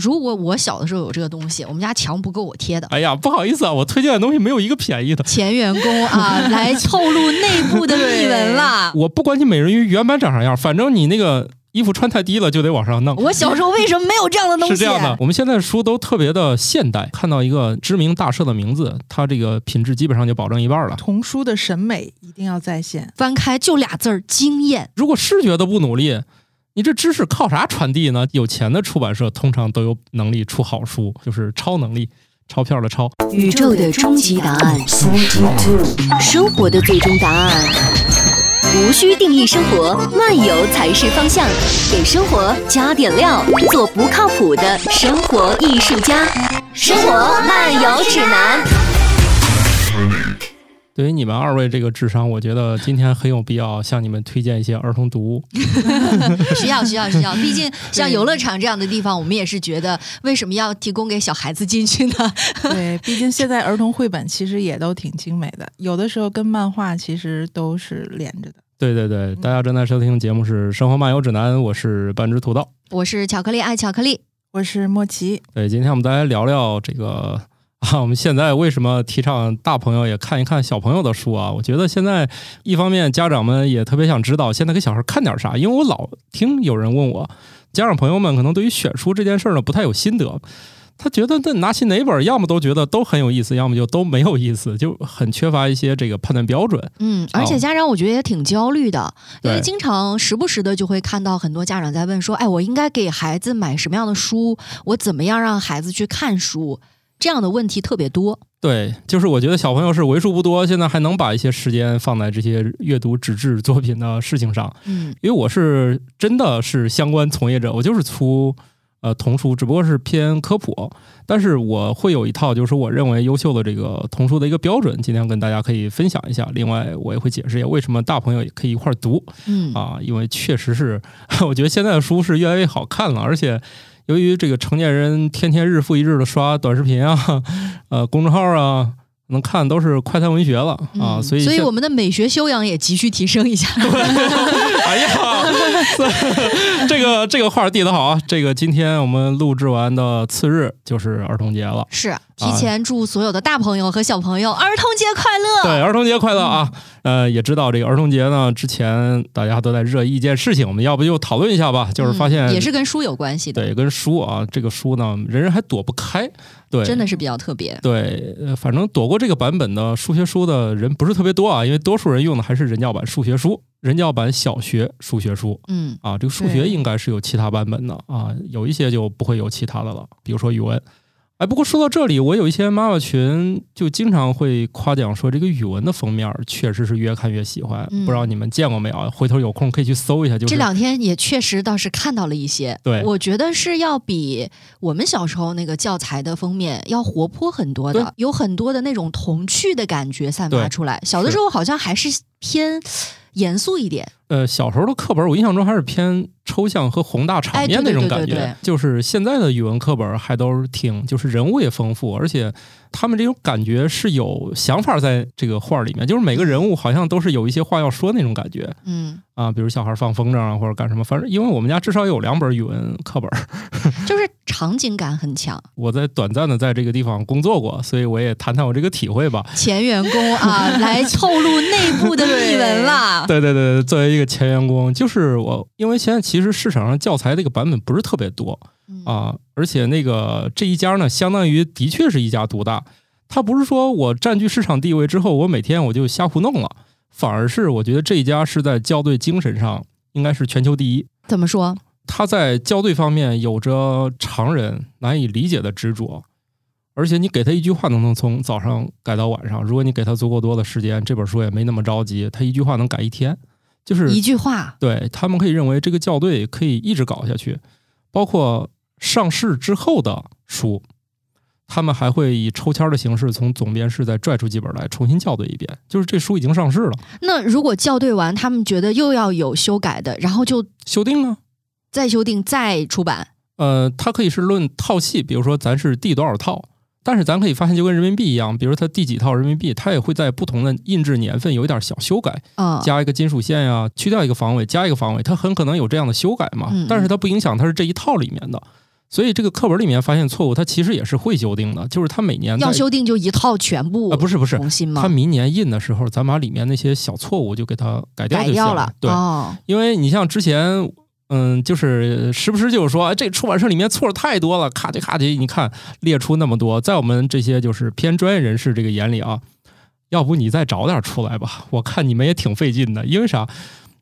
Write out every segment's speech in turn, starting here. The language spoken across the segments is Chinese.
如果我小的时候有这个东西，我们家墙不够我贴的。哎呀，不好意思啊，我推荐的东西没有一个便宜的。前员工啊，来透露内部的秘闻了。我不管你美人鱼原版长啥样，反正你那个衣服穿太低了就得往上弄。我小时候为什么没有这样的东西？是这样的，我们现在的书都特别的现代，看到一个知名大社的名字，它这个品质基本上就保证一半了。童书的审美一定要在线，翻开就俩字儿惊艳。如果视觉都不努力。你这知识靠啥传递呢？有钱的出版社通常都有能力出好书，就是超能力，钞票的钞。宇宙的终极答案，生活的最终答案，无需定义生活，漫游才是方向。给生活加点料，做不靠谱的生活艺术家。生活漫游指南。对于你们二位这个智商，我觉得今天很有必要向你们推荐一些儿童读物。需要需要需要，毕竟 像游乐场这样的地方，我们也是觉得为什么要提供给小孩子进去呢？对，毕竟现在儿童绘本其实也都挺精美的，有的时候跟漫画其实都是连着的。对对对，大家正在收听的节目是《生活漫游指南》，我是半只土豆，我是巧克力爱巧克力，我是莫奇。对，今天我们大家聊聊这个。啊，我们现在为什么提倡大朋友也看一看小朋友的书啊？我觉得现在一方面家长们也特别想知道现在给小孩看点啥，因为我老听有人问我，家长朋友们可能对于选书这件事儿呢不太有心得，他觉得那拿起哪本，要么都觉得都很有意思，要么就都没有意思，就很缺乏一些这个判断标准。嗯，而且家长我觉得也挺焦虑的，因为经常时不时的就会看到很多家长在问说，哎，我应该给孩子买什么样的书？我怎么样让孩子去看书？这样的问题特别多，对，就是我觉得小朋友是为数不多，现在还能把一些时间放在这些阅读纸质作品的事情上。嗯，因为我是真的是相关从业者，我就是出呃童书，只不过是偏科普，但是我会有一套，就是我认为优秀的这个童书的一个标准，今天跟大家可以分享一下。另外，我也会解释一下为什么大朋友也可以一块儿读。嗯啊，因为确实是，我觉得现在的书是越来越好看了，而且。由于这个成年人天天日复一日的刷短视频啊，呃，公众号啊，能看都是快餐文学了啊，所以所以我们的美学修养也急需提升一下。哎呀，这个这个话递的好啊！这个今天我们录制完的次日就是儿童节了，是提前祝所有的大朋友和小朋友儿童节快乐。对，儿童节快乐啊！呃，也知道这个儿童节呢，之前大家都在热议一件事情，我们要不就讨论一下吧？就是发现也是跟书有关系的，对，跟书啊，这个书呢，人人还躲不开，对，真的是比较特别。对，反正躲过这个版本的数学书的人不是特别多啊，因为多数人用的还是人教版数学书。人教版小学数学书，嗯啊，这个数学应该是有其他版本的啊，有一些就不会有其他的了，比如说语文。哎，不过说到这里，我有一些妈妈群就经常会夸奖说，这个语文的封面确实是越看越喜欢。不知道你们见过没有？回头有空可以去搜一下。就这两天也确实倒是看到了一些，对，我觉得是要比我们小时候那个教材的封面要活泼很多的，有很多的那种童趣的感觉散发出来。小的时候好像还是偏。严肃一点。呃，小时候的课本，我印象中还是偏抽象和宏大场面那种感觉。就是现在的语文课本还都是挺，就是人物也丰富，而且他们这种感觉是有想法在这个画里面，就是每个人物好像都是有一些话要说那种感觉。嗯。啊，比如小孩放风筝啊，或者干什么，反正因为我们家至少有两本语文课本，就是场景感很强。我在短暂的在这个地方工作过，所以我也谈谈我这个体会吧。前员工啊，来透露内部的秘闻啦。对对对，作为一个前员工，就是我，因为现在其实市场上教材这个版本不是特别多啊，而且那个这一家呢，相当于的确是一家独大，他不是说我占据市场地位之后，我每天我就瞎胡弄了。反而是我觉得这一家是在校对精神上应该是全球第一。怎么说？他在校对方面有着常人难以理解的执着，而且你给他一句话都能从早上改到晚上。如果你给他足够多的时间，这本书也没那么着急，他一句话能改一天。就是一句话，对他们可以认为这个校对可以一直搞下去，包括上市之后的书。他们还会以抽签的形式从总编室再拽出几本来重新校对一遍，就是这书已经上市了。那如果校对完，他们觉得又要有修改的，然后就修订啊，再修订再出版。呃，它可以是论套系，比如说咱是第多少套，但是咱可以发现就跟人民币一样，比如它第几套人民币，它也会在不同的印制年份有一点小修改，啊，加一个金属线呀，去掉一个防伪，加一个防伪，它很可能有这样的修改嘛。但是它不影响它是这一套里面的。所以这个课本里面发现错误，它其实也是会修订的，就是它每年在要修订就一套全部啊，不是不是，重新吗？它明年印的时候，咱把里面那些小错误就给它改掉就行改掉了，对，哦，因为你像之前。嗯，就是时不时就是说，哎这出版社里面错太多了，咔叽咔叽，你看列出那么多，在我们这些就是偏专业人士这个眼里啊，要不你再找点出来吧？我看你们也挺费劲的，因为啥？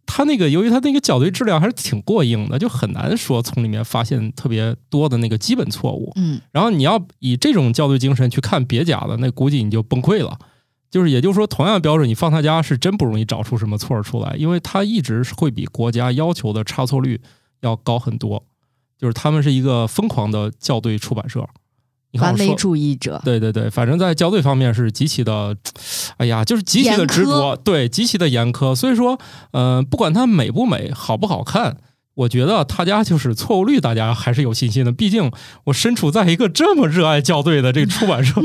他那个由于他那个校对质量还是挺过硬的，就很难说从里面发现特别多的那个基本错误。嗯，然后你要以这种校对精神去看别家的，那估计你就崩溃了。就是也就是说，同样标准，你放他家是真不容易找出什么错儿出来，因为他一直是会比国家要求的差错率要高很多。就是他们是一个疯狂的校对出版社。完美，主义者，对对对，反正在校对方面是极其的，哎呀，就是极其的执着，对，极其的严苛。所以说，呃，不管它美不美，好不好看，我觉得他家就是错误率，大家还是有信心的。毕竟我身处在一个这么热爱校对的这个出版社，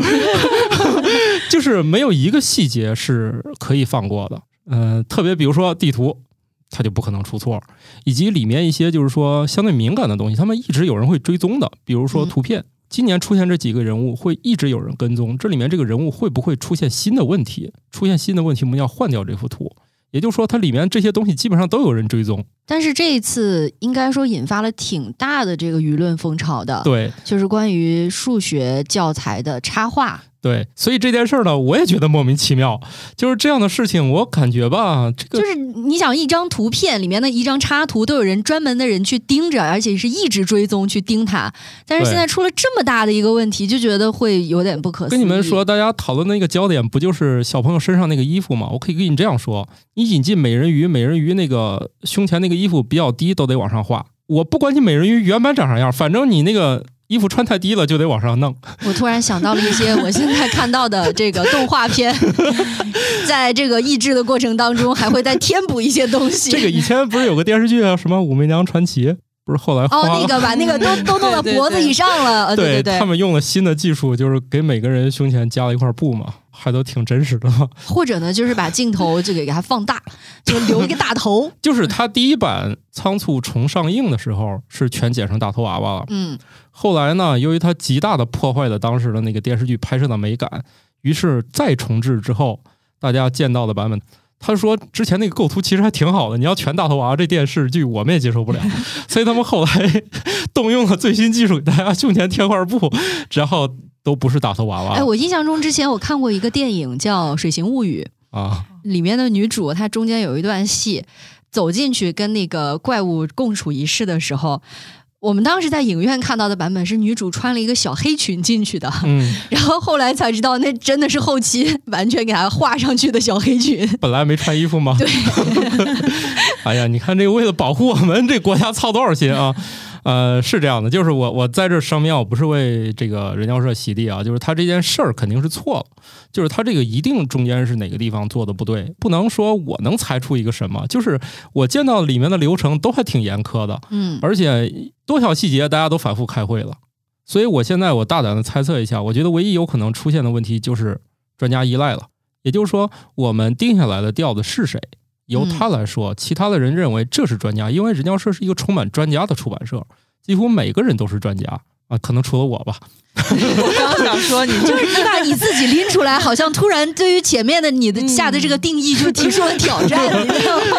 就是没有一个细节是可以放过的。呃，特别比如说地图，它就不可能出错，以及里面一些就是说相对敏感的东西，他们一直有人会追踪的，比如说嗯图片。今年出现这几个人物，会一直有人跟踪。这里面这个人物会不会出现新的问题？出现新的问题，我们要换掉这幅图。也就是说，它里面这些东西基本上都有人追踪。但是这一次应该说引发了挺大的这个舆论风潮的，对就是关于数学教材的插画。对，所以这件事儿呢，我也觉得莫名其妙。就是这样的事情，我感觉吧，这个就是你想一张图片里面的一张插图，都有人专门的人去盯着，而且是一直追踪去盯它。但是现在出了这么大的一个问题，就觉得会有点不可思议。跟你们说，大家讨论的那个焦点不就是小朋友身上那个衣服吗？我可以跟你这样说：你引进美人鱼，美人鱼那个胸前那个衣服比较低，都得往上画。我不管你美人鱼原版长啥样，反正你那个衣服穿太低了，就得往上弄。我突然想到了一些我现在看到的这个动画片，在这个抑制的过程当中，还会再添补一些东西。这个以前不是有个电视剧啊，什么《武媚娘传奇》，不是后来哦，那个把那个都 都弄到脖子以上了，对，对对他们用了新的技术，就是给每个人胸前加了一块布嘛，还都挺真实的嘛。或者呢，就是把镜头就给它放大，就留一个大头，就是他第一版仓促重上映的时候是全剪成大头娃娃了，嗯，后来呢，由于它极大的破坏了当时的那个电视剧拍摄的美感，于是再重置之后，大家见到的版本。他说之前那个构图其实还挺好的，你要全大头娃娃这电视剧我们也接受不了，所以他们后来动用了最新技术，给大家胸前贴块布，然后都不是大头娃娃哎，我印象中之前我看过一个电影叫《水形物语啊，》，里面的女主她中间有一段戏，走进去跟那个怪物共处一室的时候。我们当时在影院看到的版本是女主穿了一个小黑裙进去的，嗯，然后后来才知道那真的是后期 完全给她画上去的小黑裙。本来没穿衣服吗？对。哎呀，你看这个为了保护我们，这国家操多少心啊！呃，是这样的，就是我我在这声明，我不是为这个人教社洗地啊，就是他这件事儿肯定是错了，就是他这个一定中间是哪个地方做的不对，不能说我能猜出一个什么，就是我见到里面的流程都还挺严苛的，嗯，而且多小细节大家都反复开会了，所以我现在我大胆的猜测一下，我觉得唯一有可能出现的问题就是专家依赖了，也就是说我们定下来的调子是谁，由他来说，其他的人认为这是专家，因为人教社是一个充满专家的出版社，几乎每个人都是专家啊，可能除了我吧。我刚想说你就是你把你自己拎出来，好像突然对于前面的你的下的这个定义就提出了挑战，你知道吗？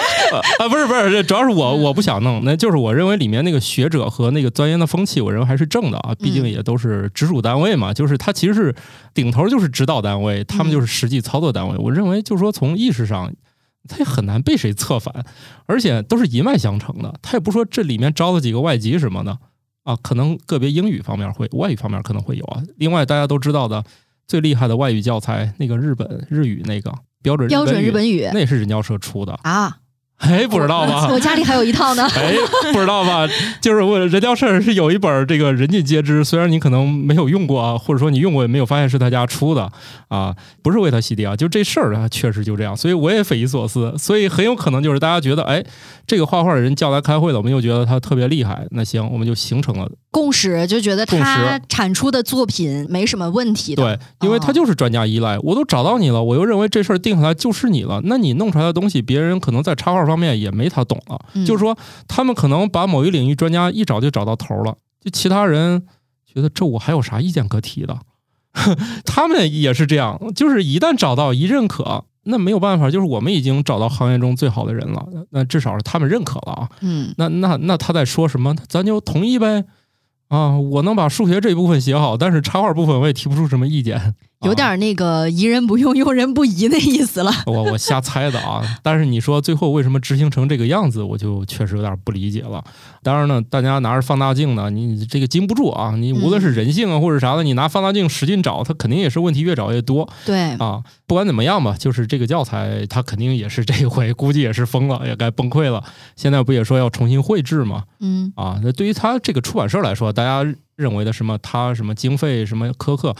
啊，不是不是，这主要是我我不想弄，那就是我认为里面那个学者和那个钻研的风气，我认为还是正的啊，毕竟也都是直属单位嘛，就是他其实是顶头就是指导单位，他们就是实际操作单位。我认为就是说从意识上，他也很难被谁策反，而且都是一脉相承的，他也不说这里面招了几个外籍什么的啊，可能个别英语方面会，外语方面可能会有啊。另外大家都知道的最厉害的外语教材，那个日本日语那个标准标准日本语那也是人教社出的。啊，哎，不知道吧？我家里还有一套呢。哎，不知道吧？就是我人教社是有一本这个人尽皆知，虽然你可能没有用过啊，或者说你用过也没有发现是他家出的啊，不是为他洗地啊，就这事儿啊，确实就这样，所以我也匪夷所思，所以很有可能就是大家觉得，哎，这个画画的人叫来开会了，我们又觉得他特别厉害，那行，我们就形成了共识就觉得他产出的作品没什么问题。对，因为他就是专家依赖，我都找到你了，我又认为这事儿定下来就是你了，那你弄出来的东西，别人可能在插画方面也没他懂了。嗯就是说，他们可能把某一领域专家一找就找到头了，就其他人觉得这我还有啥意见可提的？他们也是这样，就是一旦找到一认可，那没有办法，就是我们已经找到行业中最好的人了，那至少是他们认可了啊。嗯，那那那他在说什么，咱就同意呗。啊，我能把数学这一部分写好，但是插画部分我也提不出什么意见。有点那个疑人不用，用人不疑的意思了。我我瞎猜的啊，但是你说最后为什么执行成这个样子，我就确实有点不理解了。当然呢，大家拿着放大镜呢，你这个禁不住啊。你无论是人性啊或者啥的，你拿放大镜使劲找，它肯定也是问题越找越多。对啊，不管怎么样吧，就是这个教材它肯定也是这回估计也是疯了，也该崩溃了。现在不也说要重新绘制吗？嗯啊，那对于他这个出版社来说，大家认为的什么他什么经费什么苛刻，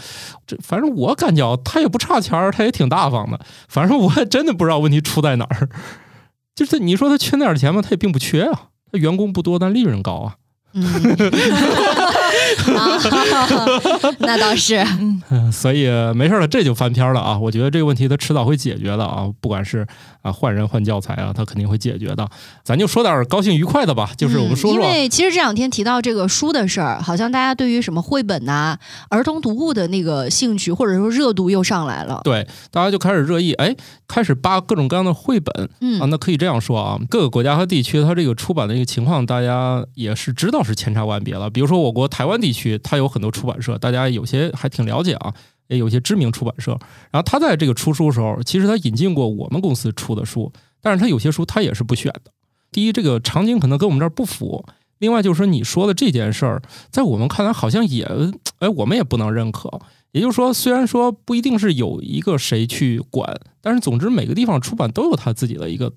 这反正我感觉他也不差钱儿，他也挺大方的。反正我也真的不知道问题出在哪儿。就是你说他缺那点钱吗？他也并不缺啊，他员工不多，但利润高啊。嗯，啊，那倒是。嗯，所以没事了，这就翻篇了啊！我觉得这个问题它迟早会解决的啊，不管是啊换人换教材啊，他肯定会解决的。咱就说点高兴愉快的吧，就是我们说说，嗯因为其实这两天提到这个书的事儿，好像大家对于什么绘本呐、儿童读物的那个兴趣或者说热度又上来了。对大家就开始热议，哎，开始扒各种各样的绘本嗯啊。那可以这样说啊，各个国家和地区它这个出版的一个情况，大家也是知道是千差万别了。比如说我国台湾地区，它有很多出版社，大家有些还挺了解啊。也有些知名出版社，然后他在这个出书的时候，其实他引进过我们公司出的书，但是他有些书他也是不选的。第一，这个场景可能跟我们这儿不符；另外就是说，你说的这件事儿，在我们看来好像也，哎，我们也不能认可。也就是说，虽然说不一定是有一个谁去管，但是总之每个地方出版都有他自己的一个。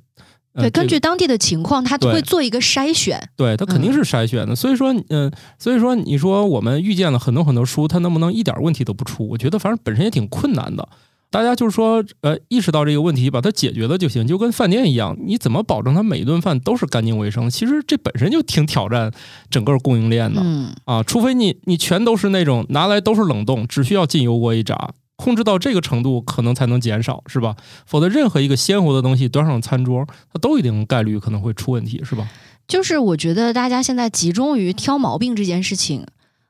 呃对，根据当地的情况，他对会做一个筛选。对，他肯定是筛选的。所以说，嗯、所以说你说我们遇见了很多很多书，它能不能一点问题都不出？我觉得反正本身也挺困难的。大家就是说，呃，意识到这个问题，把它解决了就行，就跟饭店一样，你怎么保证它每一顿饭都是干净卫生？其实这本身就挺挑战整个供应链的。嗯，啊，除非你你全都是那种拿来都是冷冻，只需要进油锅一炸，控制到这个程度，可能才能减少，是吧？否则任何一个鲜活的东西端上餐桌，它都一定概率可能会出问题，是吧？就是我觉得大家现在集中于挑毛病这件事情，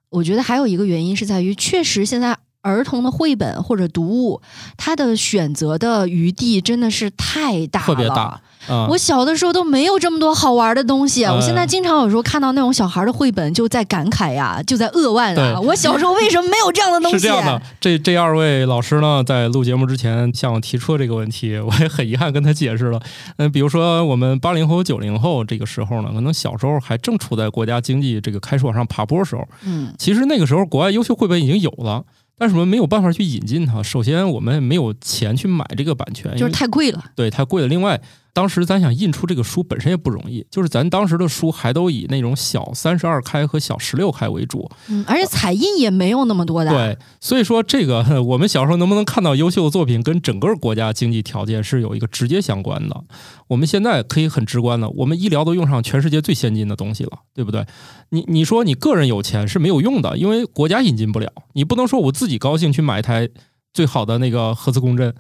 我觉得还有一个原因是在于，确实现在儿童的绘本或者读物，它的选择的余地真的是太大了，特别大。啊、我小的时候都没有这么多好玩的东西，呃我现在经常有时候看到那种小孩的绘本，就在感慨呀，就在扼腕啊！我小时候为什么没有这样的东西？是这样的，这这二位老师呢，在录节目之前向我提出了这个问题，我也很遗憾跟他解释了。嗯，比如说我们八零后、九零后这个时候呢，可能小时候还正处在国家经济这个开始往上爬坡的时候，嗯其实那个时候国外优秀绘本已经有了。但是我们没有办法去引进它。首先，我们没有钱去买这个版权，就是太贵了。对太贵了。另外，当时咱想印出这个书本身也不容易，就是咱当时的书还都以那种小三十二开和小十六开为主。嗯，而且彩印也没有那么多的。对，所以说这个 我们小时候能不能看到优秀的作品，跟整个国家经济条件是有一个直接相关的。我们现在可以很直观的，我们医疗都用上全世界最先进的东西了，对不对？你你说你个人有钱是没有用的，因为国家引进不了。你不能说我自己高兴去买一台最好的那个核磁共振。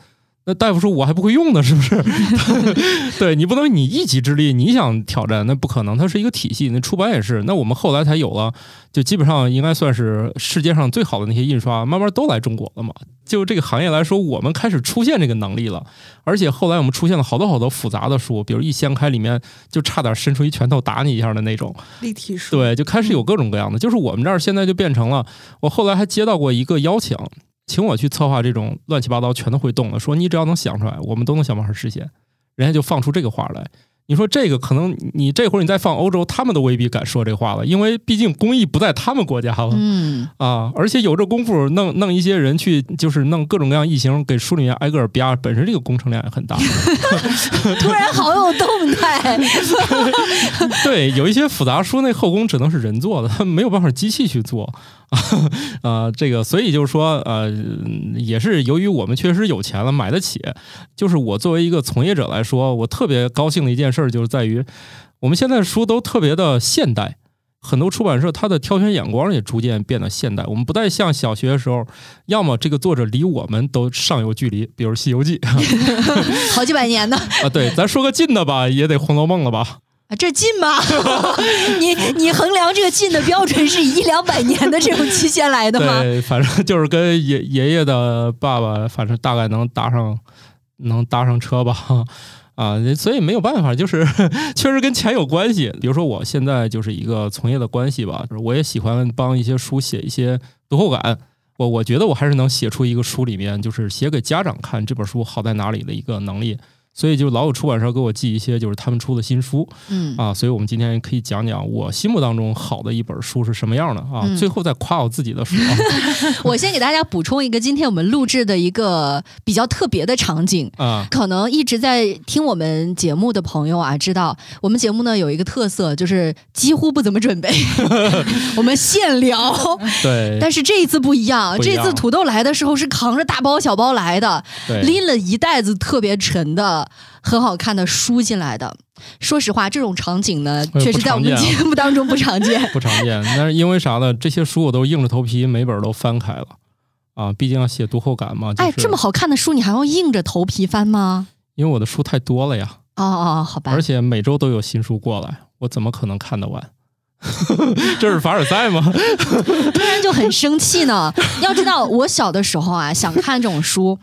那大夫说我还不会用呢，是不是？对你不能你一己之力你想挑战，那不可能。它是一个体系，那出版也是。那我们后来才有了，就基本上应该算是世界上最好的那些印刷，慢慢都来中国了嘛。就这个行业来说，我们开始出现这个能力了。而且后来我们出现了好多好多复杂的书，比如一掀开里面就差点伸出一拳头打你一下的那种。立体书，对，就开始有各种各样的。就是我们这儿现在就变成了，我后来还接到过一个邀请，请我去策划这种乱七八糟全都会动的，说你只要能想出来，我们都能想办法实现。人家就放出这个话来。你说这个可能你这会儿你再放欧洲，他们都未必敢说这话了，因为毕竟工艺不在他们国家了。嗯，啊，而且有这功夫弄弄一些人去，就是弄各种各样异形给书里面挨个儿吧，本身这个工程量也很大。突然好有动态。对，有一些复杂书那后宫只能是人做的，他没有办法机器去做啊、这个所以就是说，呃，也是由于我们确实有钱了，买得起。就是我作为一个从业者来说，我特别高兴的一件事儿，就是在于我们现在的书都特别的现代。很多出版社它的挑选眼光也逐渐变得现代。我们不再像小学的时候，要么这个作者离我们都尚有距离，比如《西游记》好几百年呢。啊，对，咱说个近的吧，也得《红楼梦》了吧？这近吗？你你衡量这个近的标准是以一两百年的这种期限来的吗？对，反正就是跟爷爷爷的爸爸，反正大概能搭上能搭上车吧。啊，所以没有办法，就是 确实跟钱有关系。比如说，我现在就是一个从业的关系吧，就是我也喜欢帮一些书写一些读后感。我我觉得我还是能写出一个书里面，就是写给家长看这本书好在哪里的一个能力。所以就老有出版社给我寄一些就是他们出的新书，嗯。啊，所以我们今天可以讲讲我心目当中好的一本书是什么样的啊，嗯。最后再夸我自己的书啊。我先给大家补充一个今天我们录制的一个比较特别的场景。啊，可能一直在听我们节目的朋友啊，知道我们节目呢有一个特色，就是几乎不怎么准备，我们现聊。对。但是这一次不一样，不一样。这次土豆来的时候是扛着大包小包来的，对，拎了一袋子特别沉的、很好看的书进来的。说实话，这种场景呢，哎确实在我们节目当中不常见。不常见。但是因为啥呢？这些书我都硬着头皮每本都翻开了啊，毕竟要写读后感嘛。就是、哎，这么好看的书，你还要硬着头皮翻吗？因为我的书太多了呀，哦哦，好吧而。且每周都有新书过来，我怎么可能看得完？这是凡尔赛吗？突然就很生气呢。要知道，我小的时候啊，想看这种书，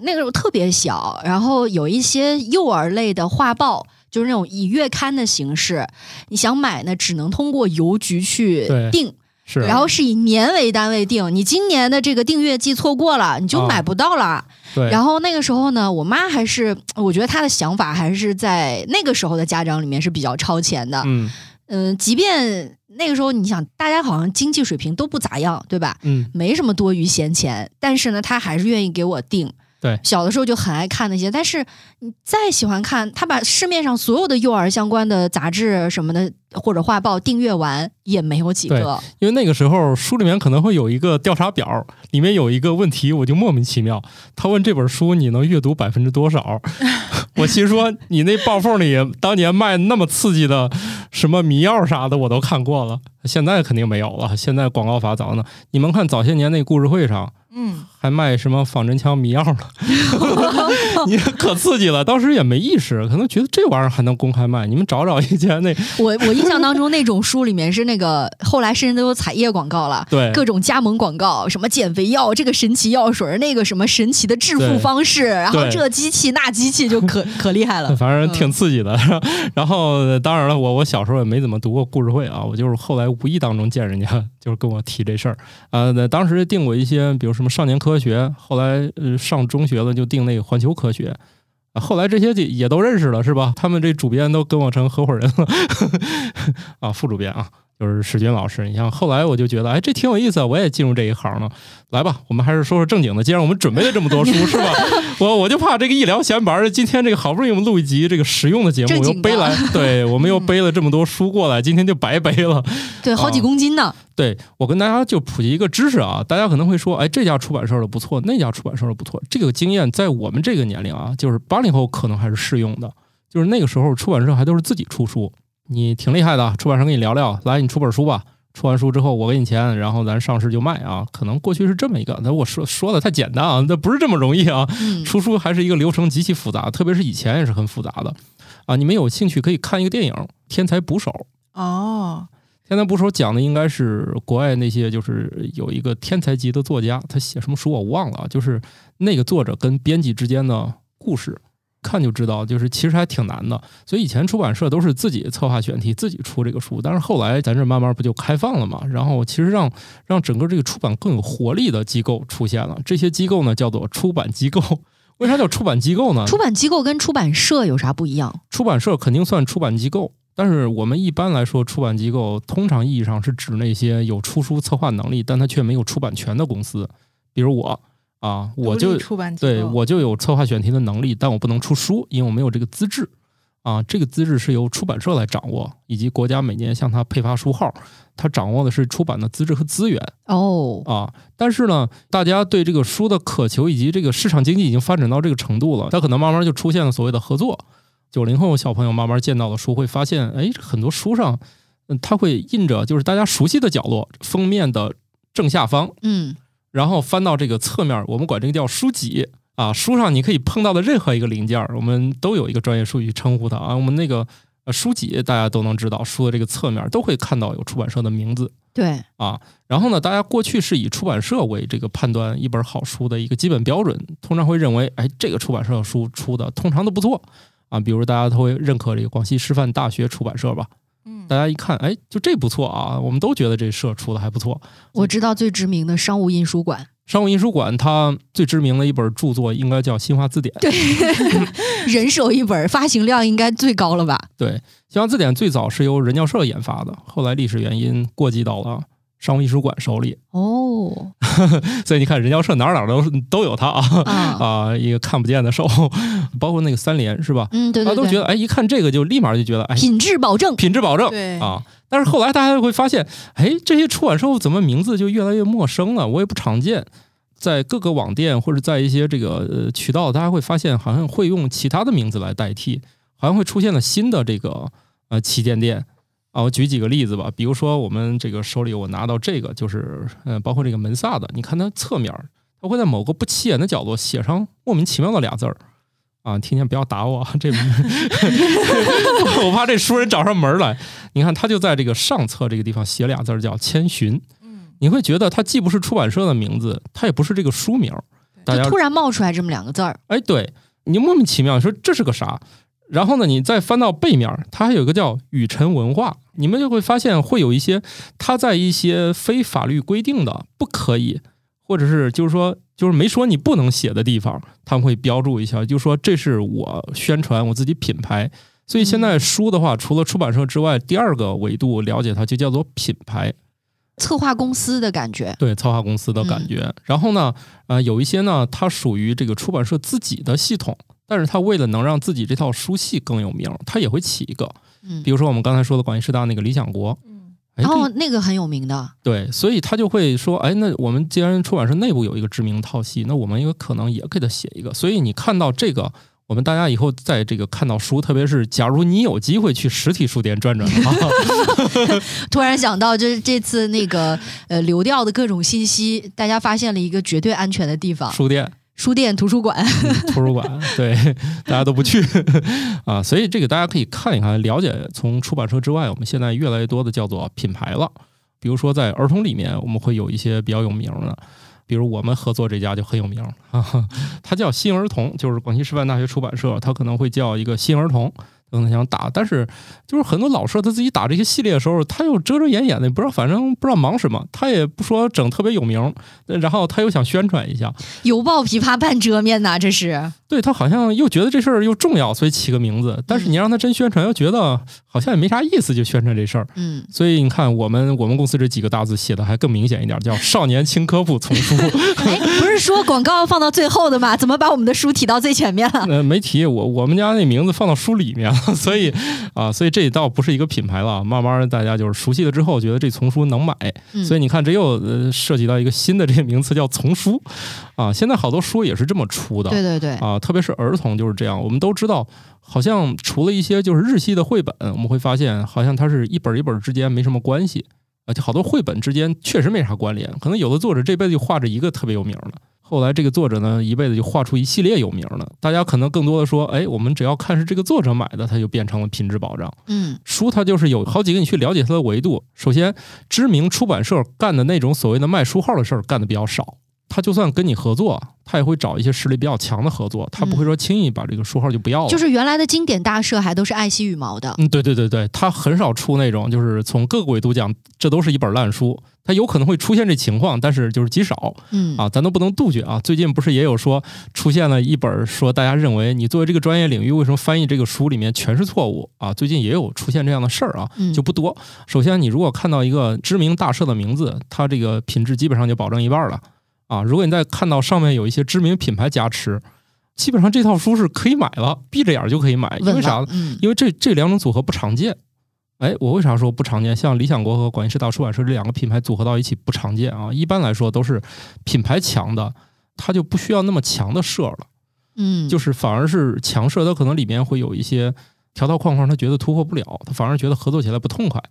那个时候特别小，然后有一些幼儿类的画报，就是那种以月刊的形式，你想买呢，只能通过邮局去订，是，然后是以年为单位订。你今年的这个订阅季错过了，你就哦买不到了。对，然后那个时候呢，我妈还是，我觉得她的想法还是在那个时候的家长里面是比较超前的。嗯嗯，即便那个时候你想，大家好像经济水平都不咋样，对吧？嗯，没什么多余闲钱，但是呢，他还是愿意给我订。对小的时候就很爱看那些，但是你再喜欢看，他把市面上所有的幼儿相关的杂志什么的或者画报订阅完，也没有几个。因为那个时候书里面可能会有一个调查表，里面有一个问题，我就莫名其妙。他问这本书你能阅读百分之多少？我心说你那报缝里当年卖那么刺激的什么迷药啥的我都看过了，现在肯定没有了。现在广告法早呢。你们看早些年那故事会上嗯，还卖什么仿真枪迷药呢？你可刺激了，当时也没意识，可能觉得这玩意儿还能公开卖。你们找找以前那 我我印象当中那种书里面是那个后来甚至都有彩页广告了。对各种加盟广告，什么减肥药，这个神奇药水，那个什么神奇的致富方式，然后这机器那机器就可可厉害了。反正挺刺激的。然后当然了，我我小时候也没怎么读过故事会啊，我就是后来无意当中见人家，就是跟我提这事儿啊。那当时订过一些，比如什么少年科科学，后来上中学了就定那个环球科学。后来这些也也都认识了，是吧？他们这主编都跟我成合伙人了，啊，副主编啊，就是史军老师。你像后来我就觉得，哎，这挺有意思，我也进入这一行了。来吧，我们还是说说正经的。既然我们准备了这么多书，是吧？我我就怕这个一聊闲白儿，今天这个好不容易我们录一集这个实用的节目，又背来，对我们又背了这么多书过来，今天就白背了。对，好几啊公斤呢。对我跟大家就普及一个知识啊，大家可能会说，哎，这家出版社的不错，那家出版社的不错。这个经验在我们这个年龄啊，就是八零后可能还是适用的。就是那个时候出版社还都是自己出书，你挺厉害的，出版商跟你聊聊，来你出本书吧。出完书之后，我给你钱，然后咱上市就卖啊。可能过去是这么一个，那我说说的太简单啊，那不是这么容易啊。嗯，出书还是一个流程极其复杂，特别是以前也是很复杂的啊。你们有兴趣可以看一个电影《天才捕手》。哦，天才捕手讲的应该是国外那些，就是有一个天才级的作家，他写什么书我忘了啊，就是那个作者跟编辑之间的故事，看就知道，就是其实还挺难的。所以以前出版社都是自己策划选题，自己出这个书，但是后来咱这慢慢不就开放了嘛，然后其实让让整个这个出版更有活力的机构出现了，这些机构呢叫做出版机构。为啥叫出版机构呢？出版机构跟出版社有啥不一样？出版社肯定算出版机构，但是我们一般来说，出版机构通常意义上是指那些有出书策划能力，但他却没有出版权的公司。比如我啊，我就出版对我就有策划选题的能力，但我不能出书，因为我没有这个资质啊。这个资质是由出版社来掌握，以及国家每年向他配发书号，他掌握的是出版的资质和资源。哦，啊，但是呢，大家对这个书的渴求以及这个市场经济已经发展到这个程度了，他可能慢慢就出现了所谓的合作。九零后小朋友慢慢见到的书，会发现，哎，很多书上，嗯，它会印着就是大家熟悉的角落，封面的正下方，嗯，然后翻到这个侧面，我们管这个叫书脊啊。书上你可以碰到的任何一个零件儿，我们都有一个专业术语称呼它啊。我们那个呃，书脊大家都能知道，书的这个侧面都会看到有出版社的名字对，啊。然后呢，大家过去是以出版社为这个判断一本好书的一个基本标准，通常会认为，哎，这个出版社的书出的通常都不错啊。比如大家都会认可这个广西师范大学出版社吧，嗯大家一看，哎，就这不错啊，我们都觉得这社出的还不错。我知道最知名的商务印书馆，商务印书馆它最知名的一本著作应该叫《新华字典》。对 人手一本，发行量应该最高了吧？对，《新华字典》最早是由人教社研发的，后来历史原因过继到了商务印书馆手里，哦，所以你看人教社哪儿哪儿都都有它啊啊，啊，一个看不见的手，包括那个三联是吧？嗯，对对对，大家都觉得哎，一看这个就立马就觉得哎，品质保证，品质保证对啊。但是后来大家会发现，哎，这些出版社怎么名字就越来越陌生了？我也不常见。在各个网店或者在一些这个呃渠道，大家会发现好像会用其他的名字来代替，好像会出现了新的这个呃旗舰店啊。我举几个例子吧，比如说我们这个手里我拿到这个就是呃，包括这个门萨的，你看它侧面，它会在某个不起眼的角落写上莫名其妙的俩字儿。啊，听见不要打我啊！这 我怕这书人找上门来。你看，他就在这个上侧这个地方写俩字儿叫“千寻”，嗯，你会觉得它既不是出版社的名字，它也不是这个书名儿。大家就突然冒出来这么两个字儿，哎，对你莫名其妙，你说这是个啥？然后呢，你再翻到背面，它还有一个叫雨辰文化，你们就会发现会有一些它在一些非法律规定的不可以，或者是就是说就是没说你不能写的地方，他们会标注一下，就说这是我宣传我自己品牌。所以现在书的话，除了出版社之外，第二个维度了解它就叫做品牌。策划公司的感觉，对策划公司的感觉。然后呢，呃，有一些呢，它属于这个出版社自己的系统，但是他为了能让自己这套书系更有名，他也会起一个，嗯比，如说我们刚才说的广西师大那个理想国，嗯，哎，哦，那个很有名的，对，所以他就会说，哎，那我们既然出版社内部有一个知名套系，那我们有可能也给他写一个。所以你看到这个。我们大家以后在这个看到书，特别是假如你有机会去实体书店转转的话 突然想到，就是这次那个呃流调的各种信息，大家发现了一个绝对安全的地方——书店、书店、图书馆。嗯图书馆，对，大家都不去 啊，所以这个大家可以看一看，了解从出版社之外，我们现在越来越多的叫做品牌了。比如说在儿童里面，我们会有一些比较有名的，比如我们合作这家就很有名，它叫新儿童，就是广西师范大学出版社，它可能会叫一个新儿童。可能想打，但是就是很多老社他自己打这些系列的时候，他又遮遮掩掩的，不知道反正不知道忙什么，他也不说整特别有名，然后他又想宣传一下，犹抱琵琶半遮面呐，这是。对他好像又觉得这事儿又重要，所以起个名字。但是你让他真宣传，又觉得好像也没啥意思，就宣传这事儿。嗯，所以你看，我们我们公司这几个大字写的还更明显一点，叫“少年轻科普丛书哎，不是说广告要放到最后的吗？怎么把我们的书提到最前面了？”。呃，没提我我们家那名字放到书里面了，所以啊，所以这倒不是一个品牌了。慢慢大家就是熟悉了之后，觉得这丛书能买，嗯所以你看，这又呃涉及到一个新的这个名词叫丛书啊。现在好多书也是这么出的，对对对，啊，特别是儿童就是这样。我们都知道，好像除了一些就是日系的绘本，我们会发现好像它是一本一本之间没什么关系，而且好多绘本之间确实没啥关联。可能有的作者这辈子就画着一个特别有名的，后来这个作者呢一辈子就画出一系列有名的。大家可能更多的说，哎，我们只要看是这个作者买的，它就变成了品质保障。嗯，书它就是有好几个你去了解它的维度。首先，知名出版社干的那种所谓的卖书号的事儿干的比较少。他就算跟你合作，他也会找一些实力比较强的合作，他不会说轻易把这个书号就不要了。就是原来的经典大社还都是爱惜羽毛的。嗯，对对对对，他很少出那种，就是从各个维度讲，这都是一本烂书。他有可能会出现这情况，但是就是极少嗯啊，咱都不能杜绝啊。最近不是也有说出现了一本说大家认为你作为这个专业领域，为什么翻译这个书里面全是错误啊？最近也有出现这样的事儿啊，嗯，就不多。首先，你如果看到一个知名大社的名字，它这个品质基本上就保证一半了啊。如果你再看到上面有一些知名品牌加持，基本上这套书是可以买了，闭着眼儿就可以买。因为啥因为这这两种组合不常见。哎，我为啥说不常见？像理想国和广义师大出版社这两个品牌组合到一起不常见啊。一般来说都是品牌强的，它就不需要那么强的社了。嗯，就是反而是强社，它可能里面会有一些条条框框，他觉得突破不了，他反而觉得合作起来不痛快。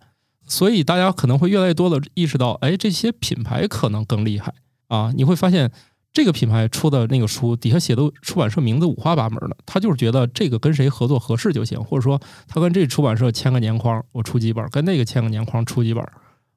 所以大家可能会越来越多的意识到，哎，这些品牌可能更厉害啊！你会发现，这个品牌出的那个书底下写的出版社名字五花八门的，他就是觉得这个跟谁合作合适就行，或者说他跟这出版社签个年框，我出几本；跟那个签个年框，出几本。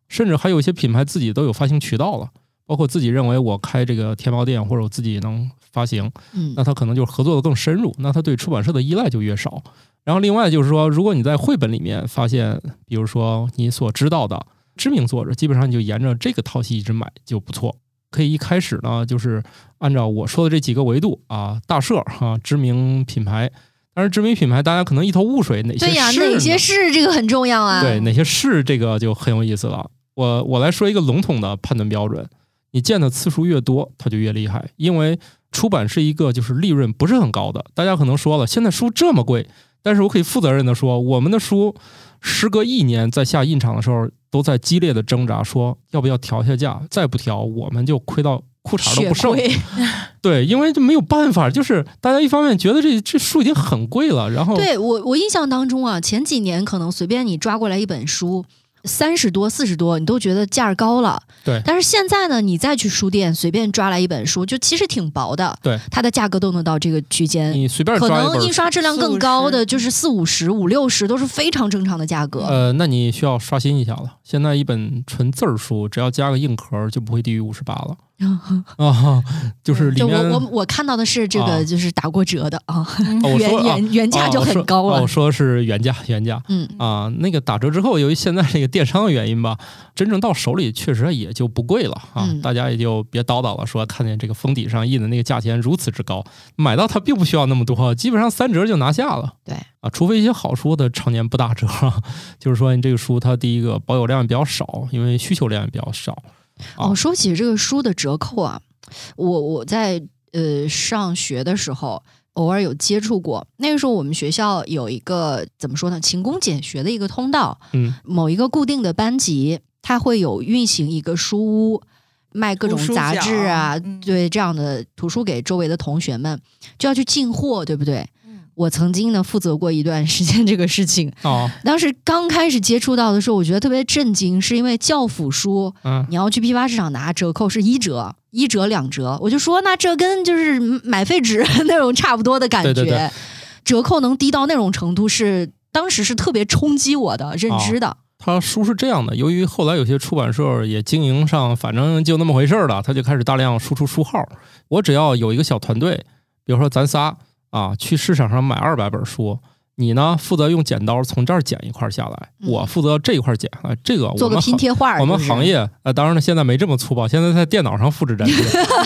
甚至还有一些品牌自己都有发行渠道了，包括自己认为我开这个天猫店或者我自己能发行，嗯那他可能就合作的更深入，那他对出版社的依赖就越少。然后另外就是说，如果你在绘本里面发现，比如说你所知道的知名作者，基本上你就沿着这个套系一直买就不错。可以一开始呢，就是按照我说的这几个维度啊，大社哈、知名品牌，但是知名品牌大家可能一头雾水，哪些对呀，是哪些是这个很重要啊？对，哪些是这个就很有意思了。我我来说一个笼统的判断标准，你见的次数越多，它就越厉害，因为出版是一个就是利润不是很高的。大家可能说了，现在书这么贵，但是我可以负责任的说，我们的书时隔一年在下印厂的时候，都在激烈的挣扎，说要不要调一下价，再不调我们就亏到裤衩都不剩。对，因为就没有办法，就是大家一方面觉得这这书已经很贵了，然后对我，我印象当中啊，前几年可能随便你抓过来一本书，三十多、四十多，你都觉得价儿高了。对但是现在呢，你再去书店随便抓来一本书，就其实挺薄的，对，它的价格都能到这个区间。你随便可能印刷质量更高的就是四五十、五六十，都是非常正常的价格。呃，那你需要刷新一下了。现在一本纯字儿书，只要加个硬壳儿，就不会低于五十八了 啊。就是里面我我我看到的是这啊个，就是打过折的 啊，原啊原原价就很高了哦我。说的是原价，原价嗯，啊。那个打折之后，由于现在这个电商的原因吧，真正到手里确实也就不贵了啊。嗯大家也就别叨叨了，说看见这个封底上印的那个价钱如此之高，买到它并不需要那么多，基本上三折就拿下了。对啊，除非一些好书的常年不打折，就是说你这个书它第一个保有量比较少，因为需求量也比较少。啊哦，说起这个书的折扣啊，我我在呃上学的时候偶尔有接触过。那个时候我们学校有一个怎么说呢，勤工俭学的一个通道，嗯，某一个固定的班级，它会有运行一个书屋。卖各种杂志啊，对这样的图书给周围的同学们，就要去进货，对不对？嗯我曾经呢负责过一段时间这个事情，哦，当时刚开始接触到的时候，我觉得特别震惊，是因为教辅书嗯，你要去批发市场拿折扣是一折、一折、两折，我就说那这跟就是买废纸 那种差不多的感觉，对对对折扣能低到那种程度是，当时是特别冲击我的认知的。他书是这样的，由于后来有些出版社也经营上，反正就那么回事儿了，他就开始大量输出书号。我只要有一个小团队，比如说咱仨啊，去市场上买二百本书，你呢负责用剪刀从这儿剪一块下来，嗯我负责这一块剪啊，这个我做个们行拼贴画儿、我们行业呃，当然了，现在没这么粗暴，现在在电脑上复制粘贴。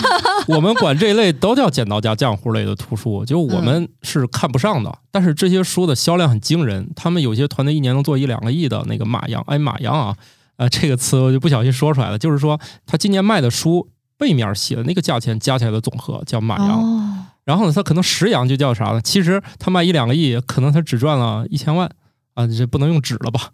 我们管这一类都叫剪刀加浆糊类的图书，就我们是看不上的。但是这些书的销量很惊人，他们有些团队一年能做一两个亿的那个马洋，哎，马洋啊，呃，这个词我就不小心说出来了，就是说他今年卖的书背面写的那个价钱加起来的总和叫马洋。哦，然后呢，他可能十洋就叫啥了？其实他卖一两个亿，可能他只赚了一千万啊，这不能用纸了吧？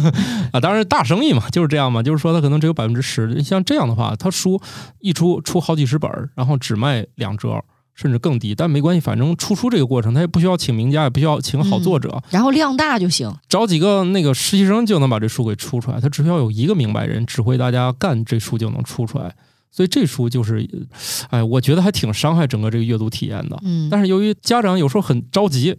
啊，当然大生意嘛，就是这样嘛，就是说他可能只有百分之十。像这样的话，他书一出出好几十本儿，然后只卖两折。甚至更低，但没关系，反正出书这个过程，他也不需要请名家，也不需要请好作者，然后量大就行。找几个那个实习生就能把这书给出出来。他只需要有一个明白人指挥大家干，这书就能出出来。所以这书就是，哎，我觉得还挺伤害整个这个阅读体验的。嗯，但是由于家长有时候很着急，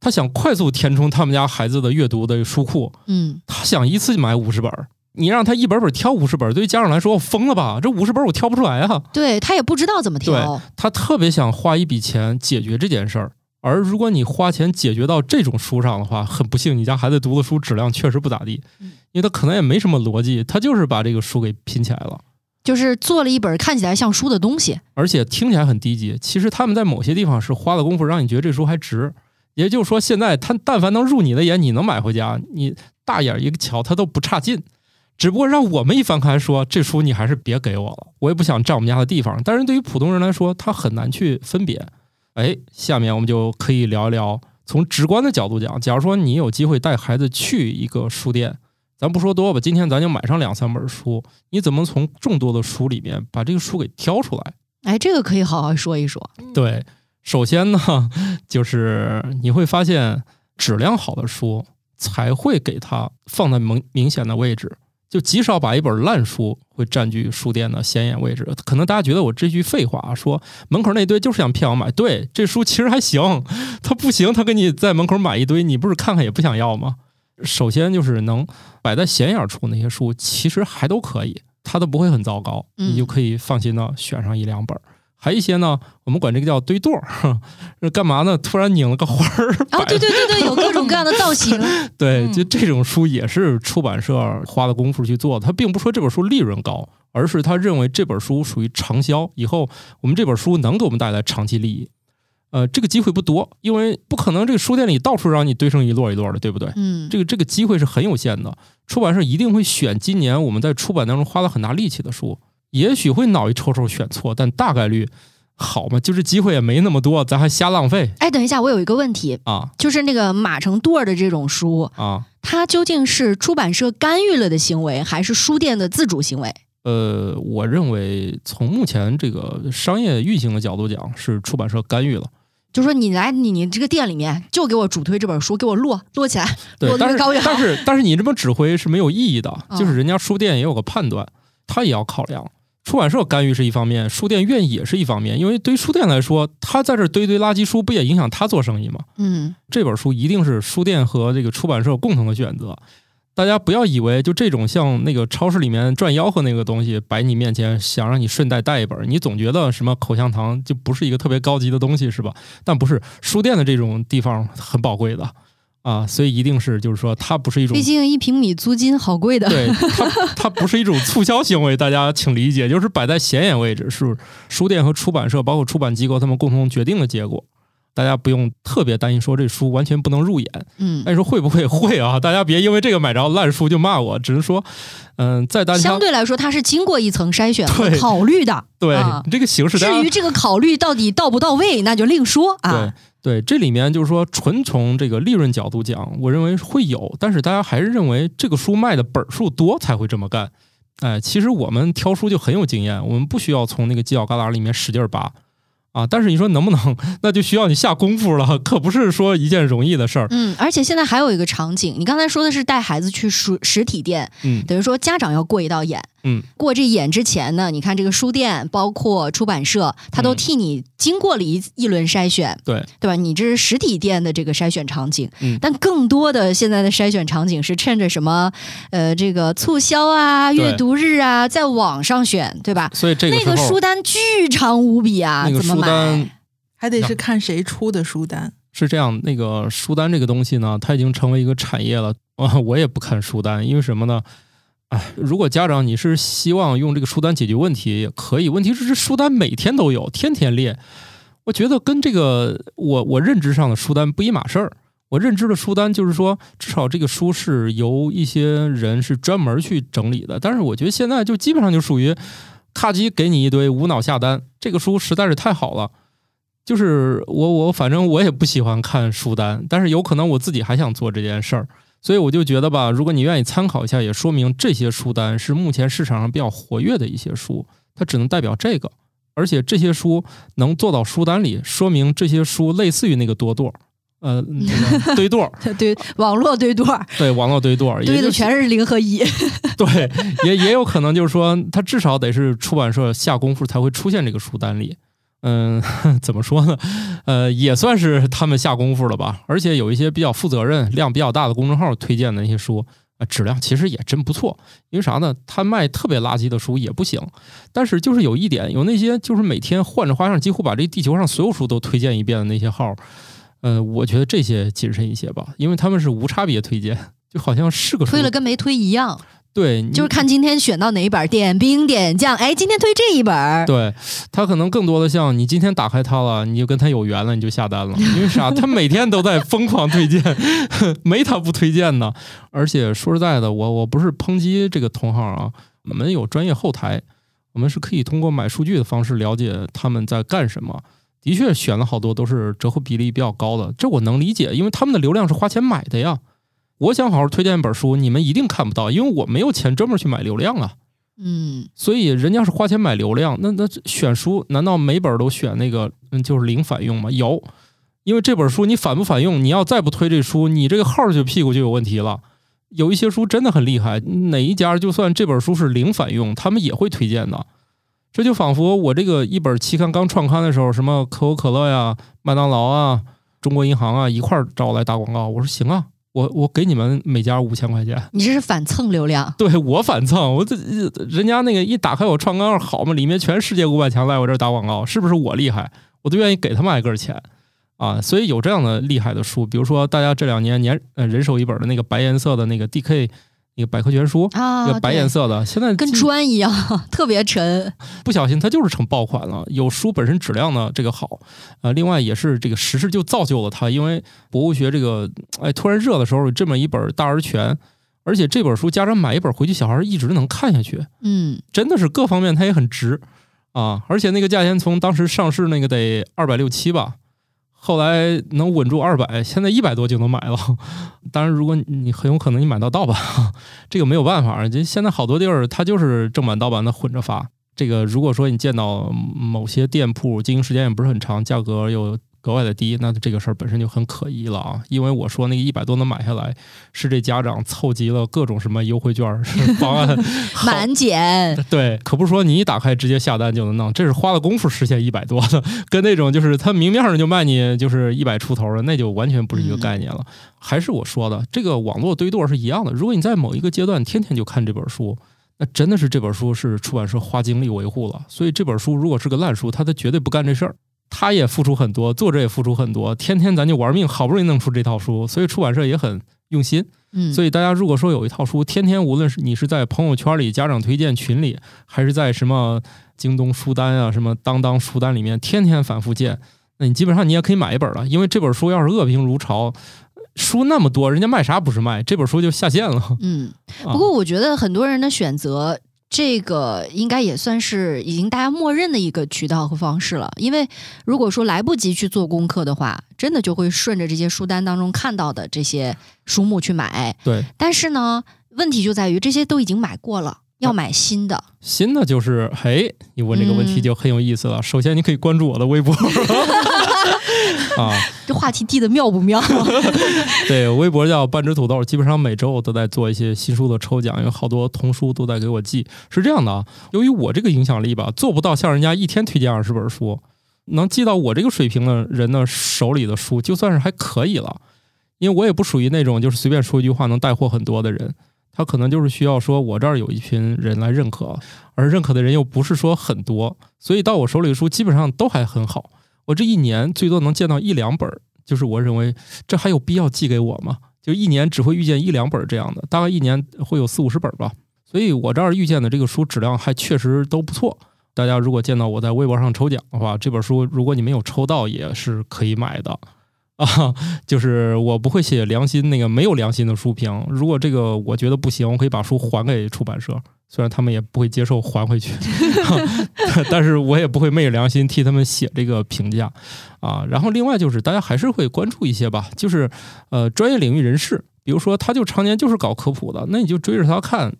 他想快速填充他们家孩子的阅读的书库，嗯，他想一次买五十本，你让他一本本挑五十本，对于家长来说，我疯了吧？这五十本我挑不出来啊！对他也不知道怎么挑。他特别想花一笔钱解决这件事儿。而如果你花钱解决到这种书上的话，很不幸，你家孩子读的书质量确实不咋地，嗯因为他可能也没什么逻辑，他就是把这个书给拼起来了。就是做了一本看起来像书的东西。而且听起来很低级，其实他们在某些地方是花了功夫让你觉得这书还值。也就是说，现在他但凡能入你的眼，你能买回家，你大眼一个瞧，他都不差劲。只不过让我们一翻开说，这书你还是别给我了，我也不想占我们家的地方。但是对于普通人来说，他很难去分别。哎，下面我们就可以聊一聊，从直观的角度讲，假如说你有机会带孩子去一个书店，咱不说多吧，今天咱就买上两三本书，你怎么从众多的书里面把这个书给挑出来？哎，这个可以好好说一说。对，首先呢，就是你会发现质量好的书才会给它放在明明显的位置。就极少把一本烂书会占据书店的显眼位置。可能大家觉得我这句废话说门口那堆就是想骗我买，对，这书其实还行，他不行，他给你在门口买一堆，你不是看看也不想要吗？首先就是能摆在显眼处那些书，其实还都可以，它都不会很糟糕，嗯你就可以放心的选上一两本儿。还一些呢，我们管这个叫堆垛儿，哼 干嘛呢？突然拧了个花儿，啊，摆对对对对，有各种各样的造型。对，嗯就这种书也是出版社花的功夫去做的。他并不说这本书利润高，而是他认为这本书属于长销，以后我们这本书能给我们带来长期利益。呃，这个机会不多，因为不可能这个书店里到处让你堆成一摞一摞的，对不对？嗯，这个这个机会是很有限的。出版社一定会选今年我们在出版当中花了很大力气的书，也许会脑一抽抽选错，但大概率好嘛，就是机会也没那么多，咱还瞎浪费哎，等一下，我有一个问题，啊就是那个码成垛的这种书，啊！它究竟是出版社干预了的行为，还是书店的自主行为？呃，我认为从目前这个商业运行的角度讲，是出版社干预了。就说你来你你这个店里面就给我主推这本书，给我摞摞起来，摞，对但是得越高越好。但是但是你这么指挥是没有意义的，嗯就是人家书店也有个判断，他也要考量。出版社干预是一方面，书店愿意也是一方面，因为对于书店来说，他在这儿堆堆垃圾书，不也影响他做生意吗？嗯，这本书一定是书店和这个出版社共同的选择。大家不要以为就这种像那个超市里面转吆喝那个东西摆你面前，想让你顺带带一本，你总觉得什么口香糖就不是一个特别高级的东西，是吧？但不是，书店的这种地方很宝贵的啊，所以一定是就是说它不是一种毕竟一平米租金好贵的。对它，它不是一种促销行为，大家请理解，就是摆在显眼位置，是书店和出版社，包括出版机构他们共同决定的结果。大家不用特别担心说这书完全不能入眼，嗯，那你说会不会会啊？大家别因为这个买着烂书就骂我，只是说，嗯、在大家相对来说，它是经过一层筛选和考虑的。对、啊这个形式，至于这个考虑到底到不到位，那就另说啊。对，这里面就是说，纯从这个利润角度讲，我认为会有，但是大家还是认为这个书卖的本数多才会这么干。哎，其实我们挑书就很有经验，我们不需要从那个犄角旮旯里面使劲儿扒啊。但是你说能不能，那就需要你下功夫了，可不是说一件容易的事儿。嗯，而且现在还有一个场景，你刚才说的是带孩子去实实体店，嗯等于说家长要过一道眼。嗯，过这眼之前呢，你看这个书店，包括出版社，他都嗯替你经过了一一轮筛选，对对吧？你这是实体店的这个筛选场景，嗯但更多的现在的筛选场景是趁着什么，呃，这个促销啊、阅读日啊，在网上选，对吧？所以这个时候，那个书单巨长无比啊，那个怎么书单买？还得是看谁出的书单。是这样，那个书单这个东西呢，它已经成为一个产业了。啊，我也不看书单，因为什么呢？哎，如果家长你是希望用这个书单解决问题，也可以。问题是这书单每天都有，天天列，我觉得跟这个我我认知上的书单不一码事儿。我认知的书单就是说，至少这个书是由一些人是专门去整理的。但是我觉得现在就基本上就属于，咔叽给你一堆无脑下单，这个书实在是太好了。就是我我反正我也不喜欢看书单，但是有可能我自己还想做这件事儿，所以我就觉得吧，如果你愿意参考一下，也说明这些书单是目前市场上比较活跃的一些书，它只能代表这个，而且这些书能做到书单里，说明这些书类似于那个多垛儿，呃，那个 堆垛儿，对，网络堆垛儿对，网络堆垛堆的全是零和一。对，也也有可能就是说，它至少得是出版社下功夫才会出现这个书单里。嗯，怎么说呢？呃，也算是他们下功夫了吧。而且有一些比较负责任、量比较大的公众号推荐的那些书，啊，质量其实也真不错。因为啥呢？他卖特别垃圾的书也不行。但是就是有一点，有那些就是每天换着花样，几乎把这地球上所有书都推荐一遍的那些号，呃，我觉得这些谨慎一些吧，因为他们是无差别推荐，就好像是个推了跟没推一样，对，就是看今天选到哪一本，点兵点将，哎，今天推这一本儿，对他可能更多的像你今天打开它了，你就跟他有缘了，你就下单了。因为啥？他每天都在疯狂推荐，没他不推荐的。而且说实在的，我我不是抨击这个同行啊，我们有专业后台，我们是可以通过买数据的方式了解他们在干什么。的确选了好多都是折扣比例比较高的，这我能理解，因为他们的流量是花钱买的呀。我想好好推荐一本书，你们一定看不到，因为我没有钱专门去买流量啊。嗯，所以人家是花钱买流量，那那选书难道每本都选那个嗯就是零返用吗？有，因为这本书你反不反用，你要再不推这书，你这个号就屁股就有问题了。有一些书真的很厉害，哪一家就算这本书是零返用，他们也会推荐的。这就仿佛我这个一本期刊刚创刊的时候，什么可口可乐呀、麦当劳啊、中国银行啊一块儿找我来打广告，我说行啊，我我给你们每家五千块钱。你这是反蹭流量，对我反蹭，我这人家那个一打开我创刊号好嘛，里面全世界五百强来我这儿打广告，是不是我厉害？我都愿意给他们挨个钱啊！所以有这样的厉害的书，比如说大家这两年年呃人手一本的那个白颜色的那个 DK 那个百科全书，啊，那个白颜色的，现在跟砖一样，特别沉。不小心它就是成爆款了。有书本身质量呢这个好，呃，另外也是这个时事就造就了它，因为博物学这个哎突然热的时候，这么一本大而全，而且这本书家长买一本回去，小孩一直能看下去。嗯，真的是各方面它也很值啊，而且那个价钱从当时上市那个得二百六七吧，后来能稳住二百，现在一百多就能买了。当然，如果你很有可能你买到盗版，这个没有办法，这现在好多地儿它就是正版盗版的混着发。这个如果说你见到某些店铺经营时间也不是很长，价格又格外的低，那这个事儿本身就很可疑了啊！因为我说那个一百多能买下来，是这家长凑集了各种什么优惠券方案，满减。对，可不是说你一打开直接下单就能弄，这是花了功夫实现一百多的，跟那种就是他明面上就卖你就是一百出头的，那就完全不是一个概念了。还是我说的，这个网络堆垛是一样的。如果你在某一个阶段天天就看这本书，那真的是这本书是出版社花精力维护了。所以这本书如果是个烂书，他他绝对不干这事儿。他也付出很多，作者也付出很多，天天咱就玩命，好不容易弄出这套书，所以出版社也很用心。嗯，所以大家如果说有一套书，天天无论是你是在朋友圈里、家长推荐群里，还是在什么京东书单啊、什么当当书单里面，天天反复见，那你基本上你也可以买一本了，因为这本书要是恶评如潮，书那么多，人家卖啥不是卖？这本书就下线了。嗯，啊不过我觉得很多人的选择，这个应该也算是已经大家默认的一个渠道和方式了。因为如果说来不及去做功课的话，真的就会顺着这些书单当中看到的这些书目去买。对，但是呢，问题就在于这些都已经买过了，要买新的。新的就是，嘿，你问这个问题嗯就很有意思了。首先，你可以关注我的微博 啊，这话题递的妙不妙？对，微博叫半只土豆，基本上每周我都在做一些新书的抽奖，因为好多童书都在给我寄。是这样的啊，由于我这个影响力吧，做不到像人家一天推荐二十本书，能寄到我这个水平的人的手里的书，就算是还可以了。因为我也不属于那种就是随便说一句话能带货很多的人，他可能就是需要说我这儿有一群人来认可，而认可的人又不是说很多，所以到我手里的书基本上都还很好。我这一年最多能见到一两本儿，就是我认为这还有必要寄给我吗？就一年只会遇见一两本这样的，大概一年会有四五十本吧。所以我这儿遇见的这个书质量还确实都不错。大家如果见到我在微博上抽奖的话，这本书如果你没有抽到，也是可以买的。啊，就是我不会写良心那个没有良心的书评。如果这个我觉得不行，我可以把书还给出版社，虽然他们也不会接受还回去，但是我也不会昧着良心替他们写这个评价啊。然后另外就是大家还是会关注一些吧，就是呃专业领域人士，比如说他就常年就是搞科普的，那你就追着他看。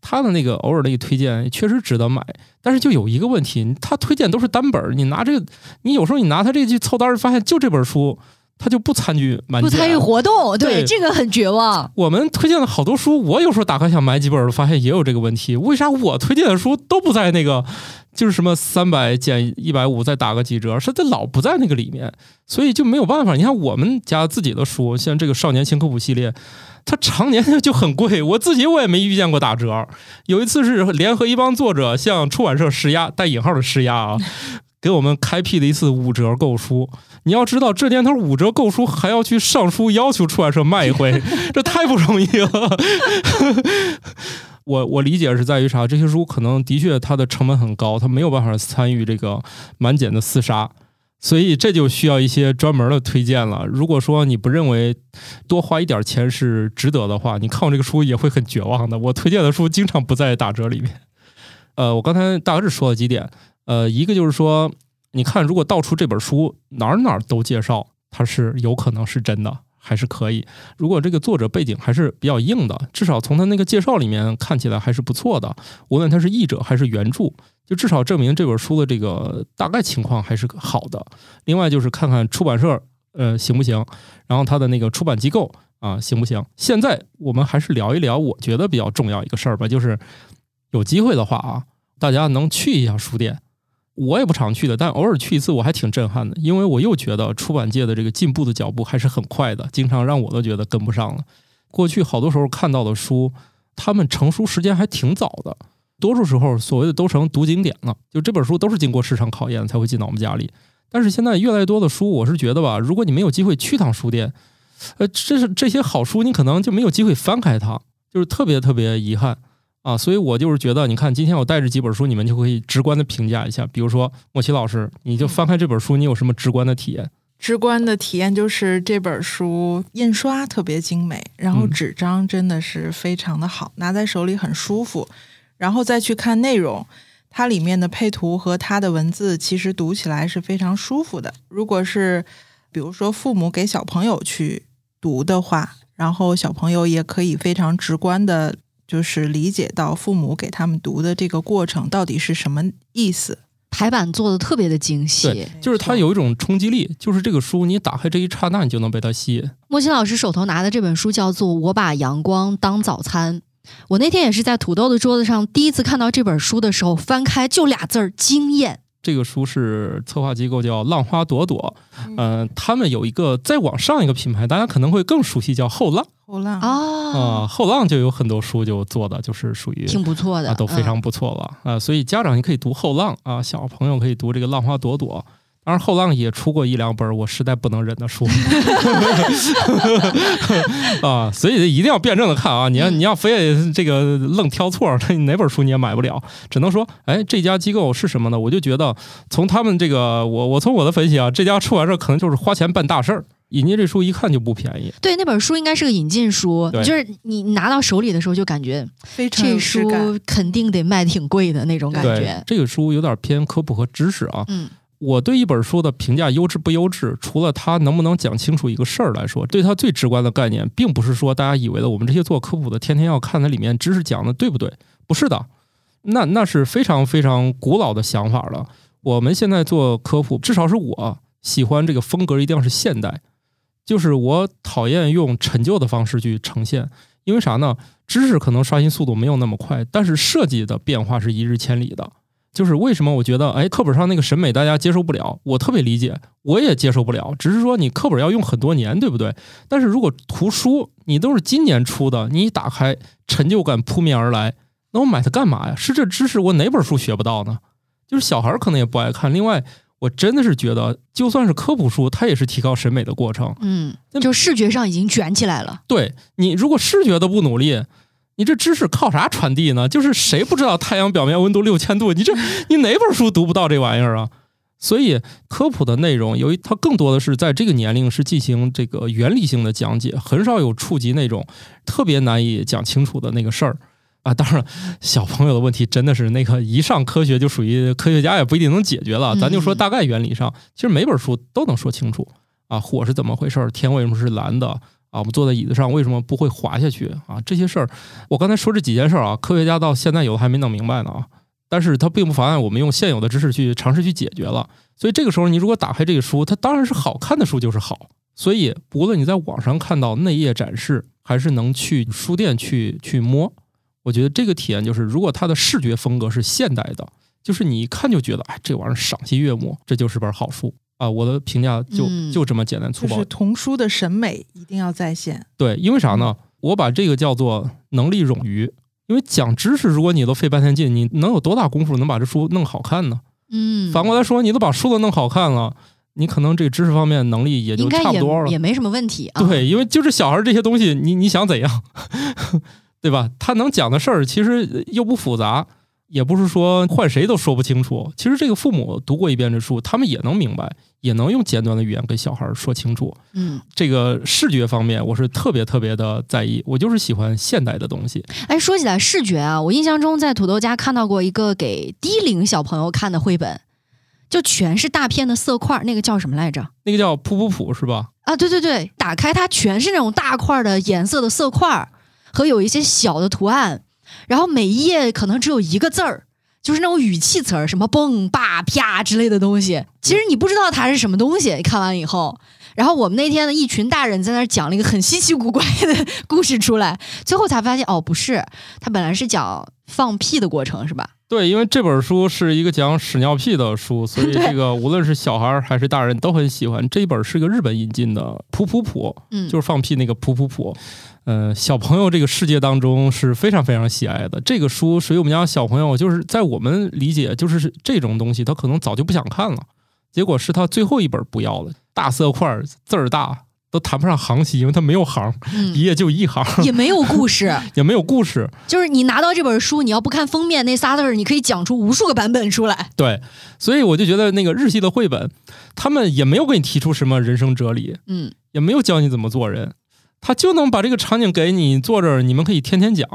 他的那个偶尔的一个推荐确实值得买，但是就有一个问题，他推荐都是单本儿，你拿这个，你有时候你拿他这去凑单儿，发现就这本书，他就不参与满，不参与活动，对对这个很绝望。我们推荐了好多书，我有时候打开想买几本儿，发现也有这个问题。为啥我推荐的书都不在那个，就是什么三百减一百五再打个几折，是它老不在那个里面，所以就没有办法。你看我们家自己的书，像这个少年轻科普系列，它常年就很贵，我自己我也没遇见过打折。有一次是联合一帮作者向出版社施压，带引号的施压啊。给我们开辟了一次五折购书，你要知道这年头五折购书还要去上书要求出版社卖一回，这太不容易了。我我理解是在于啥？这些书可能的确它的成本很高，它没有办法参与这个满减的厮杀，所以这就需要一些专门的推荐了。如果说你不认为多花一点钱是值得的话，你看我这个书也会很绝望的。我推荐的书经常不在打折里面。呃，我刚才大致说了几点，呃，一个就是说，你看如果道出这本书哪儿哪儿都介绍，它是有可能是真的。还是可以，如果这个作者背景还是比较硬的，至少从他那个介绍里面看起来还是不错的。无论他是译者还是原著，就至少证明这本书的这个大概情况还是好的。另外就是看看出版社呃行不行，然后他的那个出版机构啊，行不行？现在我们还是聊一聊我觉得比较重要一个事儿吧，就是有机会的话啊，大家能去一下书店。我也不常去的，但偶尔去一次我还挺震撼的，因为我又觉得出版界的这个进步的脚步还是很快的，经常让我都觉得跟不上了。过去好多时候看到的书，他们成书时间还挺早的，多数时候所谓的都成读经典了，就这本书都是经过市场考验才会进到我们家里。但是现在越来越多的书，我是觉得吧，如果你没有机会去趟书店，呃，这是这些好书你可能就没有机会翻开它，就是特别特别遗憾。啊，所以我就是觉得，你看今天我带着几本书，你们就可以直观的评价一下。比如说莫奇老师，你就翻开这本书，你有什么直观的体验？直观的体验就是这本书印刷特别精美，然后纸张真的是非常的好，拿在手里很舒服。然后再去看内容，它里面的配图和它的文字，其实读起来是非常舒服的。如果是比如说父母给小朋友去读的话，然后小朋友也可以非常直观的。就是理解到父母给他们读的这个过程到底是什么意思，排版做的特别的精细，就是它有一种冲击力，就是这个书你打开这一刹那，你就能被它吸引。莫奇老师手头拿的这本书叫做《我把阳光当早餐》，我那天也是在土豆的桌子上第一次看到这本书的时候，翻开就俩字儿惊艳。这个书是策划机构叫浪花朵朵，嗯，他们有一个再往上一个品牌，大家可能会更熟悉，叫后浪。后浪啊，后浪就有很多书就做的就是属于挺不错的，都非常不错了啊。所以家长也可以读后浪啊，小朋友可以读这个浪花朵朵。当然后浪也出过一两本我实在不能忍的书 啊，所以一定要辩证的看啊。你要你要非这个愣挑错，那哪本书你也买不了。只能说，哎，这家机构是什么呢？我就觉得从他们这个，我我从我的分析啊，这家出版社可能就是花钱办大事儿。引进这书一看就不便宜，对，那本书应该是个引进书，就是你拿到手里的时候就感觉这书肯定得卖挺贵的那种感觉。这个书有点偏科普和知识啊。嗯，我对一本书的评价优质不优质，除了它能不能讲清楚一个事儿来说，对它最直观的概念，并不是说大家以为的我们这些做科普的天天要看它里面知识讲的对不对？不是的，那那是非常非常古老的想法了。我们现在做科普，至少是我喜欢这个风格，一定要是现代。就是我讨厌用陈旧的方式去呈现，因为啥呢？知识可能刷新速度没有那么快，但是设计的变化是一日千里的。就是为什么我觉得，哎，课本上那个审美大家接受不了，我特别理解，我也接受不了。只是说你课本要用很多年，对不对？但是如果图书你都是今年出的，你一打开成就感扑面而来，那我买它干嘛呀？是这知识我哪本书学不到呢？就是小孩可能也不爱看。另外。我真的是觉得，就算是科普书，它也是提高审美的过程。嗯，就视觉上已经卷起来了。对你，如果视觉都不努力，你这知识靠啥传递呢？就是谁不知道太阳表面温度六千度？你这你哪本书读不到这玩意儿啊？所以科普的内容，由于它更多的是在这个年龄是进行这个原理性的讲解，很少有触及那种特别难以讲清楚的那个事儿。啊，当然，小朋友的问题真的是那个一上科学就属于科学家也不一定能解决了。咱就说大概原理上，其实每本书都能说清楚啊，火是怎么回事，天为什么是蓝的啊，我们坐在椅子上为什么不会滑下去啊？这些事儿，我刚才说这几件事儿啊，科学家到现在有的还没弄明白呢啊。但是它并不妨碍我们用现有的知识去尝试去解决了。所以这个时候，你如果打开这个书，它当然是好看的书就是好。所以不论你在网上看到内页展示，还是能去书店去去摸。我觉得这个体验就是，如果它的视觉风格是现代的，就是你一看就觉得，哎，这玩意儿赏心悦目，这就是本好书啊！我的评价就就这么简单粗暴。就是童书的审美一定要在线。对，因为啥呢？我把这个叫做能力冗余。因为讲知识，如果你都费半天劲，你能有多大功夫能把这书弄好看呢？嗯。反过来说，你都把书都弄好看了，你可能这个知识方面能力也就差不多了，也没什么问题啊。对，因为就是小孩这些东西，你你想怎样？对吧？他能讲的事儿其实又不复杂，也不是说换谁都说不清楚。其实这个父母读过一遍这书，他们也能明白，也能用简短的语言跟小孩说清楚。嗯，这个视觉方面我是特别特别的在意，我就是喜欢现代的东西。哎，说起来视觉啊，我印象中在土豆家看到过一个给低龄小朋友看的绘本，就全是大片的色块，那个叫什么来着？那个叫噗噗噗是吧？啊，对对对，打开它全是那种大块的颜色的色块。和有一些小的图案，然后每一页可能只有一个字儿，就是那种语气词儿，什么蹦吧啪之类的东西。其实你不知道它是什么东西，看完以后。然后我们那天呢，一群大人在那儿讲了一个很稀奇古怪的故事出来，最后才发现哦，不是，他本来是讲放屁的过程，是吧？对，因为这本书是一个讲屎尿屁的书，所以这个 无论是小孩还是大人都很喜欢。这一本是个日本引进的《噗噗噗》，嗯，就是放屁那个噗噗噗。嗯，小朋友这个世界当中是非常非常喜爱的。这个书属于我们家小朋友，就是在我们理解，就是这种东西他可能早就不想看了。结果是他最后一本不要了，大色块字儿大，都谈不上行气，因为它没有行，一页就一行，也没有故事，也没有故事。就是你拿到这本书，你要不看封面那仨字儿，你可以讲出无数个版本出来。对，所以我就觉得那个日系的绘本，他们也没有给你提出什么人生哲理，嗯，也没有教你怎么做人，他就能把这个场景给你坐这儿，你们可以天天讲。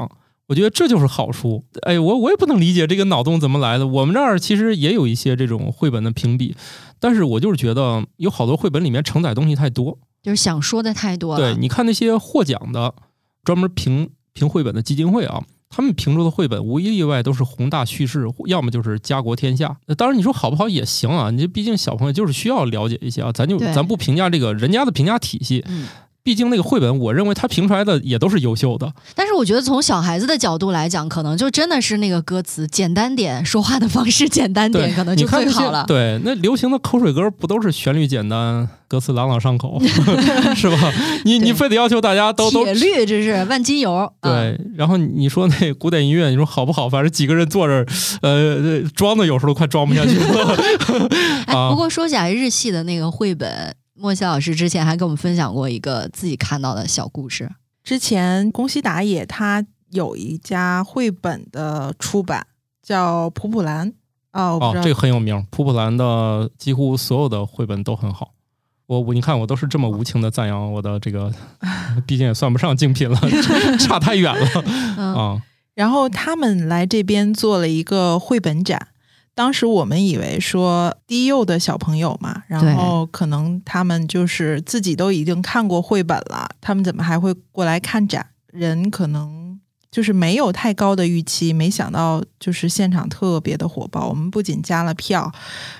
我觉得这就是好书。哎，我我也不能理解这个脑洞怎么来的。我们这儿其实也有一些这种绘本的评比。但是我就是觉得有好多绘本里面承载东西太多，就是想说的太多了。对，你看那些获奖的专门评评绘本的基金会啊，他们评出的绘本无一例外都是宏大叙事，要么就是家国天下。当然你说好不好也行啊，你毕竟小朋友就是需要了解一些啊，咱就咱不评价这个人家的评价体系。嗯。毕竟那个绘本，我认为它评出来的也都是优秀的。但是我觉得从小孩子的角度来讲，可能就真的是那个歌词简单点，说话的方式简单点，可能就最好了。对，那流行的口水歌不都是旋律简单，歌词朗朗上口，是吧？你你非得要求大家都都铁律，这是万金油。对，然后你说那古典音乐，你说好不好？反正几个人坐着，呃，装的有时候都快装不下去了。哎，不过说起来，日系的那个绘本。莫西老师之前还跟我们分享过一个自己看到的小故事。之前宫西达也他有一家绘本的出版，叫普普兰。哦，哦，这个很有名。普普兰的几乎所有的绘本都很好。我我你看，我都是这么无情的赞扬我的这个，毕竟也算不上精品了，差太远了啊。然后他们来这边做了一个绘本展。当时我们以为说低幼的小朋友嘛，然后可能他们就是自己都已经看过绘本了，他们怎么还会过来看展？人可能就是没有太高的预期，没想到就是现场特别的火爆。我们不仅加了票，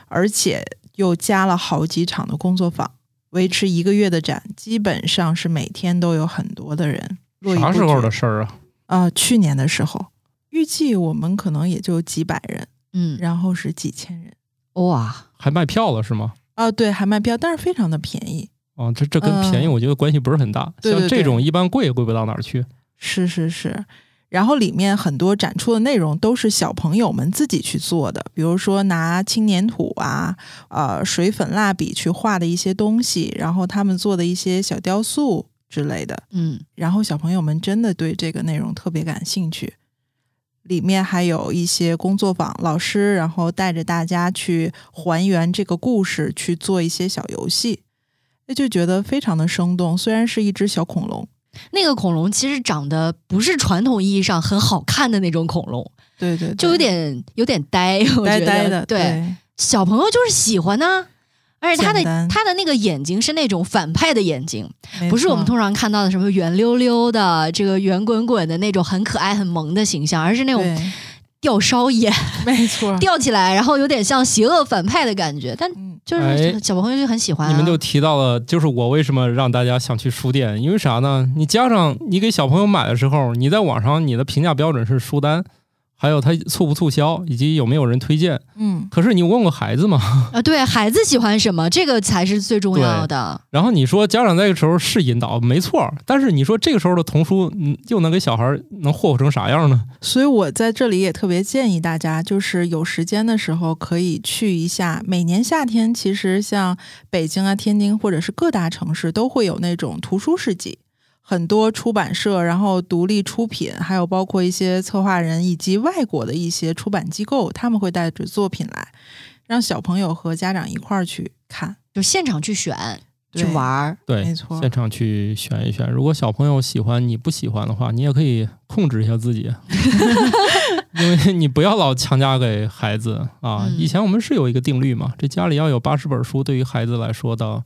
而且又加了好几场的工作坊，维持一个月的展，基本上是每天都有很多的人。啥时候的事儿啊？啊，去年的时候，预计我们可能也就几百人。嗯，然后是几千人，哇，还卖票了是吗？啊，对，还卖票，但是非常的便宜。哦，这这跟便宜我觉得关系不是很大。像这种一般贵也贵不到哪儿去。是是是，然后里面很多展出的内容都是小朋友们自己去做的，比如说拿轻粘土啊、呃水粉蜡笔去画的一些东西，然后他们做的一些小雕塑之类的。嗯，然后小朋友们真的对这个内容特别感兴趣。里面还有一些工作坊，老师然后带着大家去还原这个故事，去做一些小游戏，那就觉得非常的生动。虽然是一只小恐龙，那个恐龙其实长得不是传统意义上很好看的那种恐龙，对对，就有点有点呆，呆呆的。对，小朋友就是喜欢呢。而且他的他的那个眼睛是那种反派的眼睛，不是我们通常看到的什么圆溜溜的、这个圆滚滚的那种很可爱很萌的形象，而是那种吊梢眼，没错，吊起来，然后有点像邪恶反派的感觉。但就是小朋友就很喜欢。你们就提到了，就是我为什么让大家想去书店，因为啥呢？你加上你给小朋友买的时候，你在网上你的评价标准是书单。还有它促不促销，以及有没有人推荐？嗯，可是你问过孩子吗？啊，对孩子喜欢什么，这个才是最重要的。然后你说家长在这个时候是引导，没错。但是你说这个时候的童书，嗯，又能给小孩能霍霍成啥样呢？所以我在这里也特别建议大家，就是有时间的时候可以去一下。每年夏天，其实像北京啊、天津或者是各大城市都会有那种图书市集。很多出版社，然后独立出品，还有包括一些策划人以及外国的一些出版机构，他们会带着作品来，让小朋友和家长一块儿去看，就现场去选、去玩儿。对，没错，现场去选一选。如果小朋友喜欢，你不喜欢的话，你也可以控制一下自己，因为你不要老强加给孩子啊。以前我们是有一个定律嘛，这家里要有八十本书，对于孩子来说的，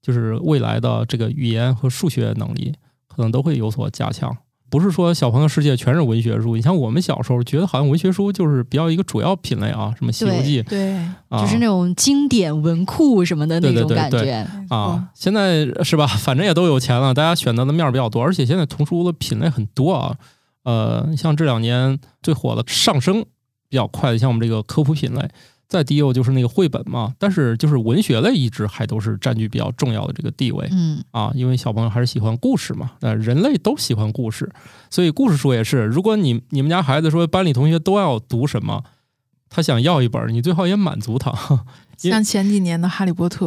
就是未来的这个语言和数学能力。可能都会有所加强，不是说小朋友世界全是文学书。你像我们小时候觉得好像文学书就是比较一个主要品类啊，什么《西游记》对，啊，就是那种经典文库什么的那种对对对对感觉。啊，现在是吧？反正也都有钱了，大家选择的面儿比较多，而且现在童书的品类很多啊。呃，像这两年最火的上升比较快的，像我们这个科普品类，再低幼就是那个绘本嘛。但是就是文学类一直还都是占据比较重要的这个地位嗯，啊，因为小朋友还是喜欢故事嘛。呃，人类都喜欢故事，所以故事书也是。如果你你们家孩子说班里同学都要读什么，他想要一本，你最好也满足他。像前几年的《哈利波特》，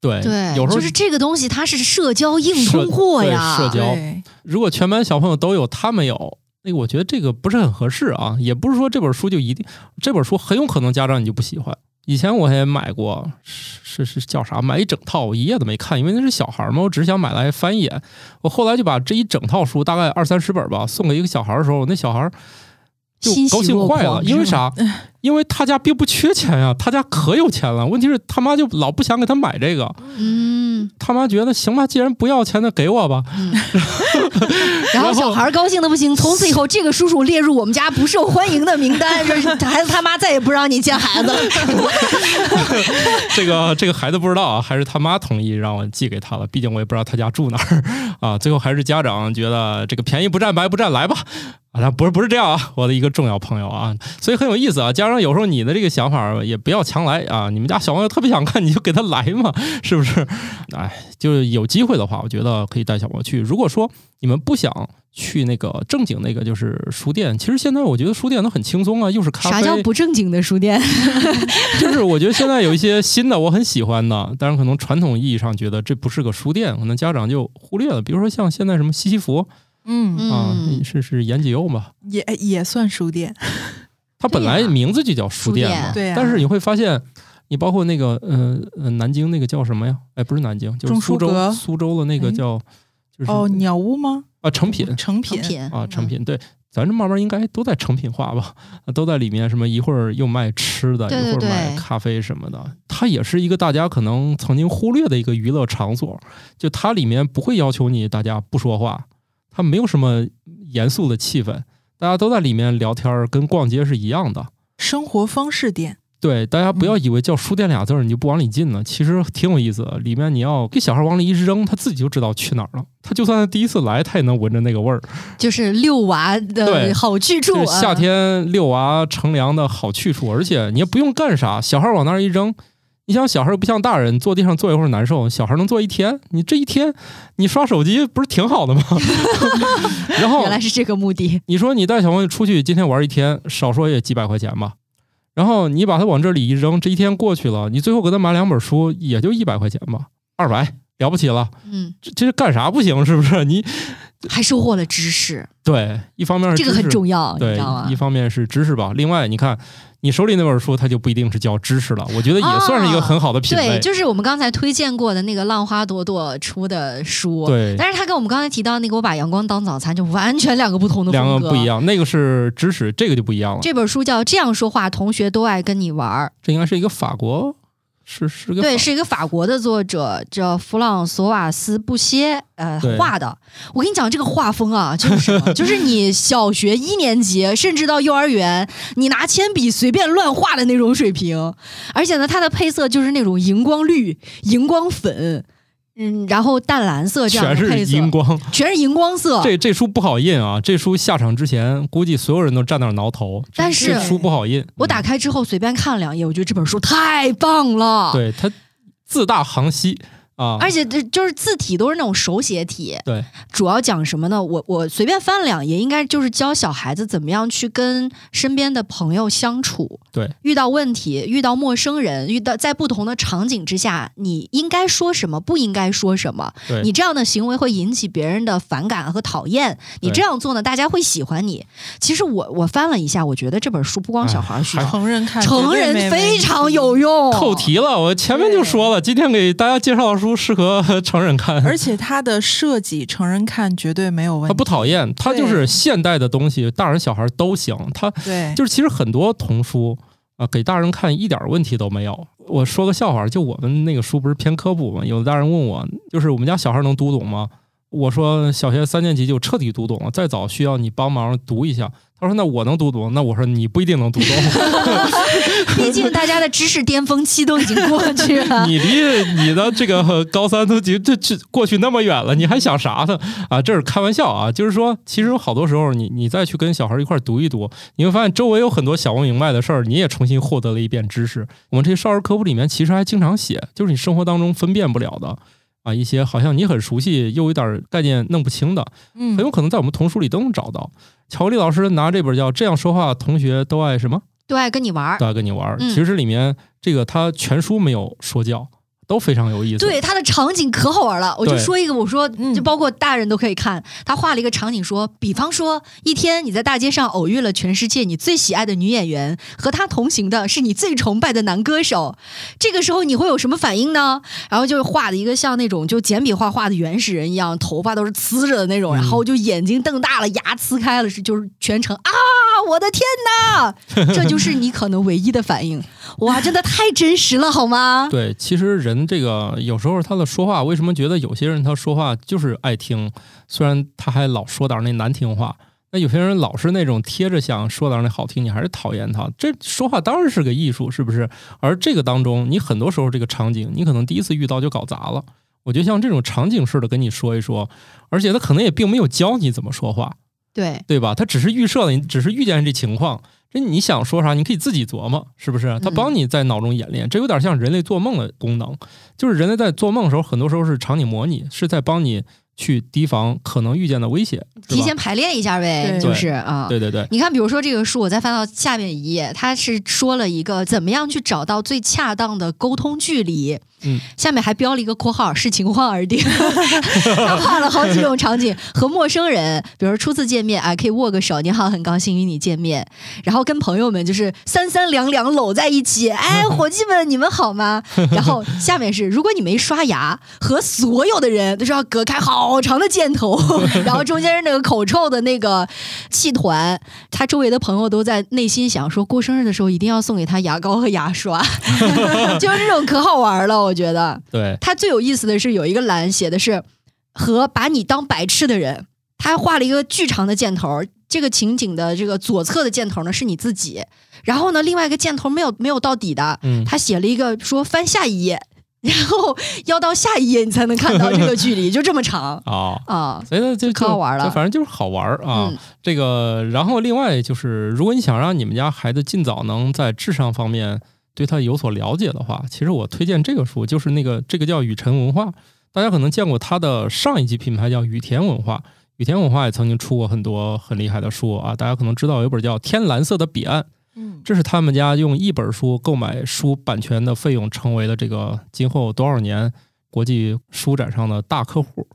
对对，有时候就是这个东西，它是社交硬通货呀。对社交，如果全班小朋友都有，他没有，那个我觉得这个不是很合适啊。也不是说这本书就一定，这本书很有可能家长你就不喜欢。以前我也买过，是是是叫啥？买一整套，我一页都没看，因为那是小孩嘛，我只是想买来翻一眼。我后来就把这一整套书，大概二三十本吧，送给一个小孩的时候，那小孩就高兴坏了，因为啥？因为他家并不缺钱呀，他家可有钱了。问题是他妈就老不想给他买这个，嗯，他妈觉得行吧，既然不要钱，那给我吧。然后小孩高兴的不行，从此以后这个叔叔列入我们家不受欢迎的名单，这孩子他妈再也不让你见孩子了。这个这个孩子不知道啊，还是他妈同意让我寄给他了。毕竟我也不知道他家住哪儿啊。最后还是家长觉得这个便宜不占白不占，来吧。啊，他不是不是这样啊，我的一个重要朋友啊，所以很有意思啊。家长有时候你的这个想法也不要强来啊，你们家小朋友特别想看，你就给他来嘛，是不是？哎，就有机会的话，我觉得可以带小朋友去。如果说你们不想去那个正经那个就是书店，其实现在我觉得书店都很轻松啊，又是咖啡，啥叫不正经的书店？就是我觉得现在有一些新的我很喜欢的，但是可能传统意义上觉得这不是个书店，可能家长就忽略了。比如说像现在什么西西弗嗯，啊，嗯，是是延吉佑吧，也也算书店，它本来名字就叫书店嘛，对呀但是你会发现，你包括那个呃呃南京那个叫什么呀？哎，不是南京，就是苏州苏州的那个哎叫就是哦，鸟屋吗？啊成品成品，啊成品对。咱这慢慢应该都在成品化吧，都在里面什么一会儿又卖吃的，对对一会儿卖咖啡什么的。它也是一个大家可能曾经忽略的一个娱乐场所，就它里面不会要求你大家不说话，它没有什么严肃的气氛，大家都在里面聊天儿，跟逛街是一样的。生活方式店，对，大家不要以为叫书店俩字儿你就不往里进了，其实挺有意思的。里面你要给小孩往里一扔，他自己就知道去哪儿了。他就算他第一次来，他也能闻着那个味儿。就是遛娃的好去处这。是夏啊天遛娃乘凉的好去处，而且你也不用干啥，小孩往那儿一扔。你想，小孩又不像大人，坐地上坐一会儿难受，小孩能坐一天。你这一天，你刷手机不是挺好的吗？然后原来是这个目的。你说你带小朋友出去，今天玩一天，少说也几百块钱吧。然后你把它往这里一扔，这一天过去了，你最后给他买两本书，也就一百块钱吧，二百了不起了。嗯，这这是干啥不行？是不是？你还收获了知识，对，一方面是这个很重要，你对知道吗，一？方面是知识吧，另外你看你手里那本书，它就不一定是叫知识了，我觉得也算是一个很好的品类。对，就是我们刚才推荐过的那个浪花朵朵出的书。对但是它跟我们刚才提到那个我把阳光当早餐就完全两个不同的两风格，个不一。样，那个是知识，这个就不一样了。这本书叫《这样说话，同学都爱跟你玩儿这应该是一个法国，是是个》，对，是一个法国的作者叫弗朗索瓦斯·布歇呃画的。我跟你讲，这个画风啊，就是什么？就是你小学一年级，甚至到幼儿园，你拿铅笔随便乱画的那种水平。而且呢，它的配色就是那种荧光绿、荧光粉，嗯，然后淡蓝色这样全是的配色，荧光。全是荧光色。这这书不好印啊！这书下场之前，估计所有人都站那儿挠头。但是这书不好印。我打开之后随便看了两页，我觉得这本书太棒了。对它字大行稀啊，而且这就是字体都是那种手写体，对，主要讲什么呢？我我随便翻了两页，应该就是教小孩子怎么样去跟身边的朋友相处。对，遇到问题，遇到陌生人，遇到在不同的场景之下，你应该说什么，不应该说什么。对你这样的行为会引起别人的反感和讨厌，你这样做呢，大家会喜欢你。其实我我翻了一下，我觉得这本书不光小孩需哎要，成人看成人非常有用。扣题了。我前面就说了，今天给大家介绍的书适合 成人看。而且它的设计成人看绝对没有问他题。不讨厌，他就是现代的东西，大人小孩都行。他对，就是其实很多童书啊、给大人看一点问题都没有。我说个笑话，就我们那个书不是偏科普吗？有的大人问我，就是我们家小孩能读懂吗？我说小学三年级就彻底读懂了，再早需要你帮忙读一下。他说那我能读懂，那我说你不一定能读懂。毕竟大家的知识巅峰期都已经过去了。你离你的这个高三都已经这这过去那么远了，你还想啥呢？啊，这是开玩笑啊，就是说，其实有好多时候，你你再去跟小孩一块读一读，你会发现周围有很多想不明白的事儿，你也重新获得了一遍知识。我们这些少儿科普里面其实还经常写，就是你生活当中分辨不了的啊，一些好像你很熟悉又有点概念弄不清的，嗯很有可能在我们童书里都能找到。巧克力老师拿这本叫《这样说话同学都爱什么》，都爱跟你玩儿都。爱跟你玩儿。嗯其实里面这个他全书没有说教，都非常有意思。对，他的场景可好玩了。我就说一个，我说嗯就包括大人都可以看。他画了一个场景说，比方说一天你在大街上偶遇了全世界你最喜爱的女演员，和她同行的是你最崇拜的男歌手，这个时候你会有什么反应呢？然后就是画的一个像那种就简笔画画的原始人一样，头发都是呲着的那种，嗯然后就眼睛瞪大了，牙呲开了，是就是全程啊，我的天哪！这就是你可能唯一的反应。哇，真的太真实了，好吗？对，其实人这个有时候他的说话，为什么觉得有些人他说话就是爱听，虽然他还老说点那难听话，那有些人老是那种贴着想说点那好听，你还是讨厌他。这说话当然是个艺术，是不是？而这个当中，你很多时候这个场景，你可能第一次遇到就搞砸了。我觉得像这种场景式的跟你说一说，而且他可能也并没有教你怎么说话，对，对吧？他只是预设了，你只是遇见这情况，这你想说啥，你可以自己琢磨，是不是？他帮你在脑中演练，这有点像人类做梦的功能，就是人类在做梦的时候，很多时候是场景模拟，是在帮你去提防可能遇见的威胁，提前排练一下呗，就是啊。对对对，你看，比如说这个书，我再翻到下面一页，它是说了一个怎么样去找到最恰当的沟通距离。嗯，下面还标了一个括号，视情况而定。他画了好几种场景，和陌生人，比如说初次见面啊，可以握个手，你好，很高兴与你见面。然后跟朋友们就是三三两两搂在一起，哎，伙计们，你们好吗？然后下面是，如果你没刷牙，和所有的人都是要隔开好长的箭头，然后中间是那个口臭的那个气团，他周围的朋友都在内心想说，过生日的时候一定要送给他牙膏和牙刷，就是这种可好玩了，我觉得。对，他最有意思的是有一个栏写的是和把你当白痴的人，他还画了一个巨长的箭头。这个情景的这个左侧的箭头呢是你自己，然后呢另外一个箭头没有没有到底的，嗯，他写了一个说翻下一页，然后要到下一页你才能看到这个距离，就这么长啊。啊。所以呢，就就可好玩了就反正就是好玩啊。嗯这个，然后另外就是，如果你想让你们家孩子尽早能在智商方面对他有所了解的话，其实我推荐这个书，就是那个这个叫雨辰文化，大家可能见过它的上一级品牌叫雨田文化。雨田文化也曾经出过很多很厉害的书啊，大家可能知道有本叫《天蓝色的彼岸》，嗯这是他们家用一本书购买书版权的费用，成为了这个今后多少年国际书展上的大客户。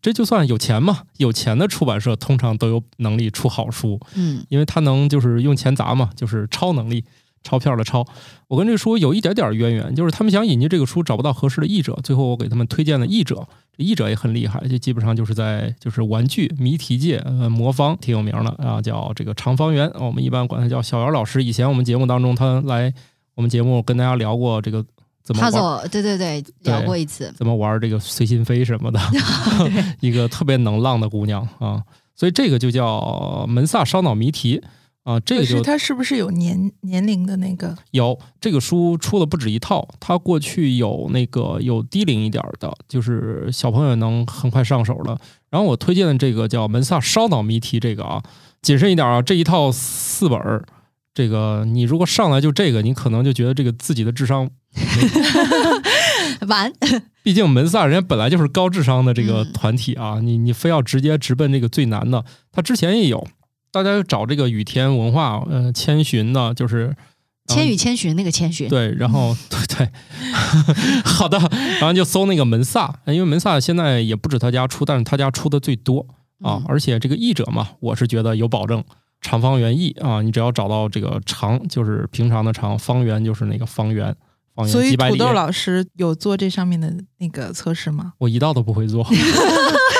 这就算有钱嘛，有钱的出版社通常都有能力出好书，嗯因为他能就是用钱砸嘛，就是超能力，钞票的钞。我跟这个书有一点点渊源，就是他们想引进这个书找不到合适的译者，最后我给他们推荐了译者，这译者也很厉害，就基本上就是在就是玩具谜题界呃魔方挺有名的啊，叫这个长方圆，我们一般管他叫小姚老师。以前我们节目当中他来我们节目跟大家聊过这个怎么玩。对对对，聊过一次。怎么玩这个随心飞什么的，一个特别能浪的姑娘啊，所以这个就叫门萨烧脑谜题啊，这个就它是不是有年年龄的那个？有这个书出了不止一套，它过去有那个有低龄一点的，就是小朋友能很快上手的。然后我推荐的这个叫门萨烧脑谜题，这个啊，谨慎一点啊，这一套四本儿，这个你如果上来就这个，你可能就觉得这个自己的智商 完，毕竟门萨人家本来就是高智商的这个嗯团体啊，你你非要直接直奔这个最难的，他之前也有，大家就找这个雨田文化，呃，千寻的，就是千与千寻那个千寻，对，然后 对对，好的，然后就搜那个门萨，因为门萨现在也不止他家出，但是他家出的最多啊，嗯而且这个译者嘛，我是觉得有保证。长方圆译啊，你只要找到这个长就是平常的长，方圆就是那个方圆，方圆所以几百里。土豆老师有做这上面的那个测试吗？我一道都不会做，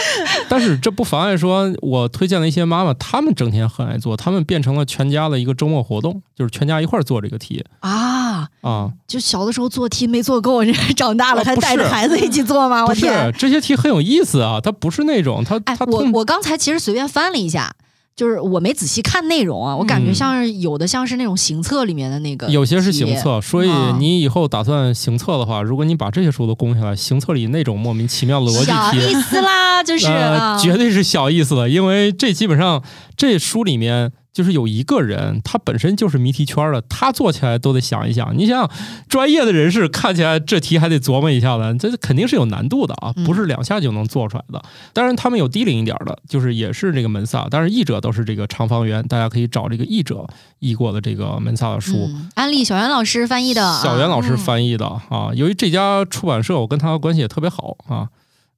但是这不妨碍说，我推荐了一些妈妈，她们整天很爱做，她们变成了全家的一个周末活动，就是全家一块儿做这个题啊啊！就小的时候做题没做够，长大了啊还带着孩子一起做吗？我天这些题很有意思啊，它不是那种它哎它，我我刚才其实随便翻了一下。就是我没仔细看内容啊，我感觉像是有的像是那种行册里面的那个，有些是行册，所以啊你以后打算行册的话，如果你把这些书都攻下来，行册里那种莫名其妙的逻辑题小意，思啦，就是、呃，啊绝对是小意思的，因为这基本上这书里面。就是有一个人，他本身就是谜题圈的，他做起来都得想一想。你想想，专业的人士看起来这题还得琢磨一下的，这肯定是有难度的啊，不是两下就能做出来的。当然，他们有低龄一点的，就是也是这个门萨，但是译者都是这个长方圆，大家可以找这个译者译过的这个门萨的书。嗯、安利小袁老师翻译的，小袁老师翻译的啊。由于这家出版社我跟他关系也特别好啊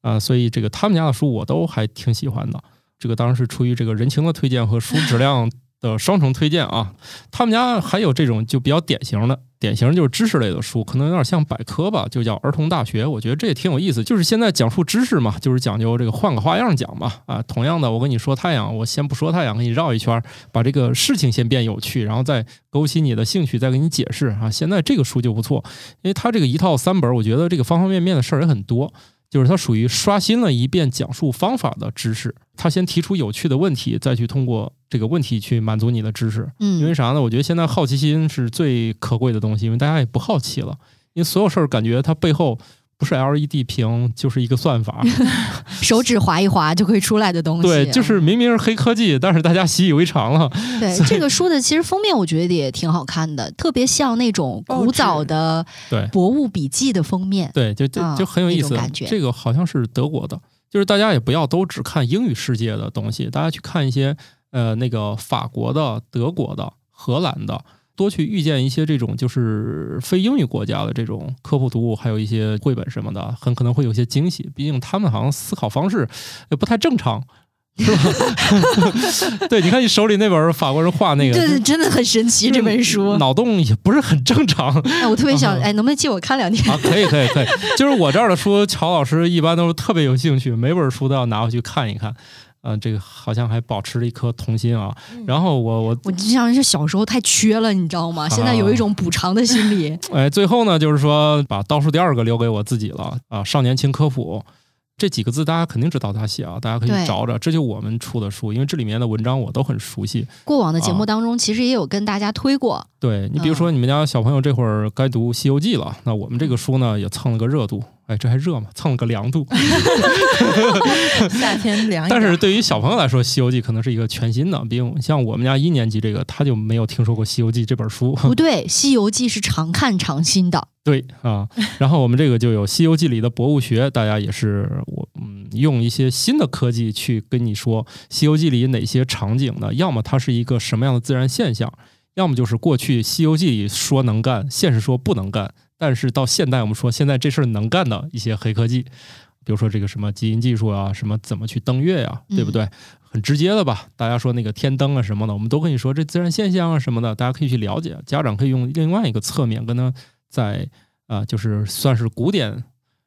啊，所以这个他们家的书我都还挺喜欢的。这个当然是出于这个人情的推荐和书质量。的双重推荐啊，他们家还有这种就比较典型的，典型就是知识类的书，可能有点像百科吧，就叫儿童大学。我觉得这也挺有意思，就是现在讲述知识嘛，就是讲究这个换个花样讲嘛啊。同样的，我跟你说太阳，我先不说太阳，给你绕一圈，把这个事情先变有趣，然后再勾起你的兴趣，再给你解释啊。现在这个书就不错，因为它这个一套三本，我觉得这个方方面面的事儿也很多。就是它属于刷新了一遍讲述方法的知识，他先提出有趣的问题，再去通过这个问题去满足你的知识。嗯，因为啥呢？我觉得现在好奇心是最可贵的东西，因为大家也不好奇了，因为所有事儿感觉它背后不是 LED 屏就是一个算法，手指划一划就可以出来的东西。对，就是明明是黑科技，但是大家习以为常了。对这个书的其实封面我觉得也挺好看的，特别像那种古早的对博物笔记的封面。对，就就就很有意思。感觉这个好像是德国的，就是大家也不要都只看英语世界的东西，大家去看一些呃那个法国的、德国的、荷兰的。多去遇见一些这种就是非英语国家的这种科普读物，还有一些绘本什么的，很可能会有些惊喜。毕竟他们好像思考方式也不太正常，是吧？对，你看你手里那本法国人画那个，对对，真的很神奇。这本书脑洞也不是很正常。哎，我特别想，哎，能不能借我看两天啊？可以，可以，可以。就是我这儿的书，乔老师一般都是特别有兴趣，每本书都要拿回去看一看。嗯，这个好像还保持了一颗童心啊。然后我我我就像是小时候太缺了，你知道吗？现在有一种补偿的心理。哎，最后呢，就是说把倒数第二个留给我自己了啊！少年轻科普这几个字，大家肯定知道他写啊，大家可以找找。这就我们出的书，因为这里面的文章我都很熟悉。过往的节目当中，其实也有跟大家推过。对你比如说，你们家小朋友这会儿该读《西游记》了，那我们这个书呢也蹭了个热度。哎，这还热吗？蹭了个凉度。夏天凉。但是对于小朋友来说，《西游记》可能是一个全新的，比如像我们家一年级这个，他就没有听说过《西游记》这本书。不对，《西游记》是常看常新的。对啊，然后我们这个就有《西游记》里的博物学，大家也是我嗯用一些新的科技去跟你说《西游记》里哪些场景呢？要么它是一个什么样的自然现象，要么就是过去《西游记》里说能干，现实说不能干。但是到现代，我们说现在这事儿能干的一些黑科技，比如说这个什么基因技术啊，什么怎么去登月呀、啊，对不对？很直接的吧？大家说那个天灯啊什么的，我们都跟你说这自然现象啊什么的，大家可以去了解。家长可以用另外一个侧面跟他在啊、呃，就是算是古典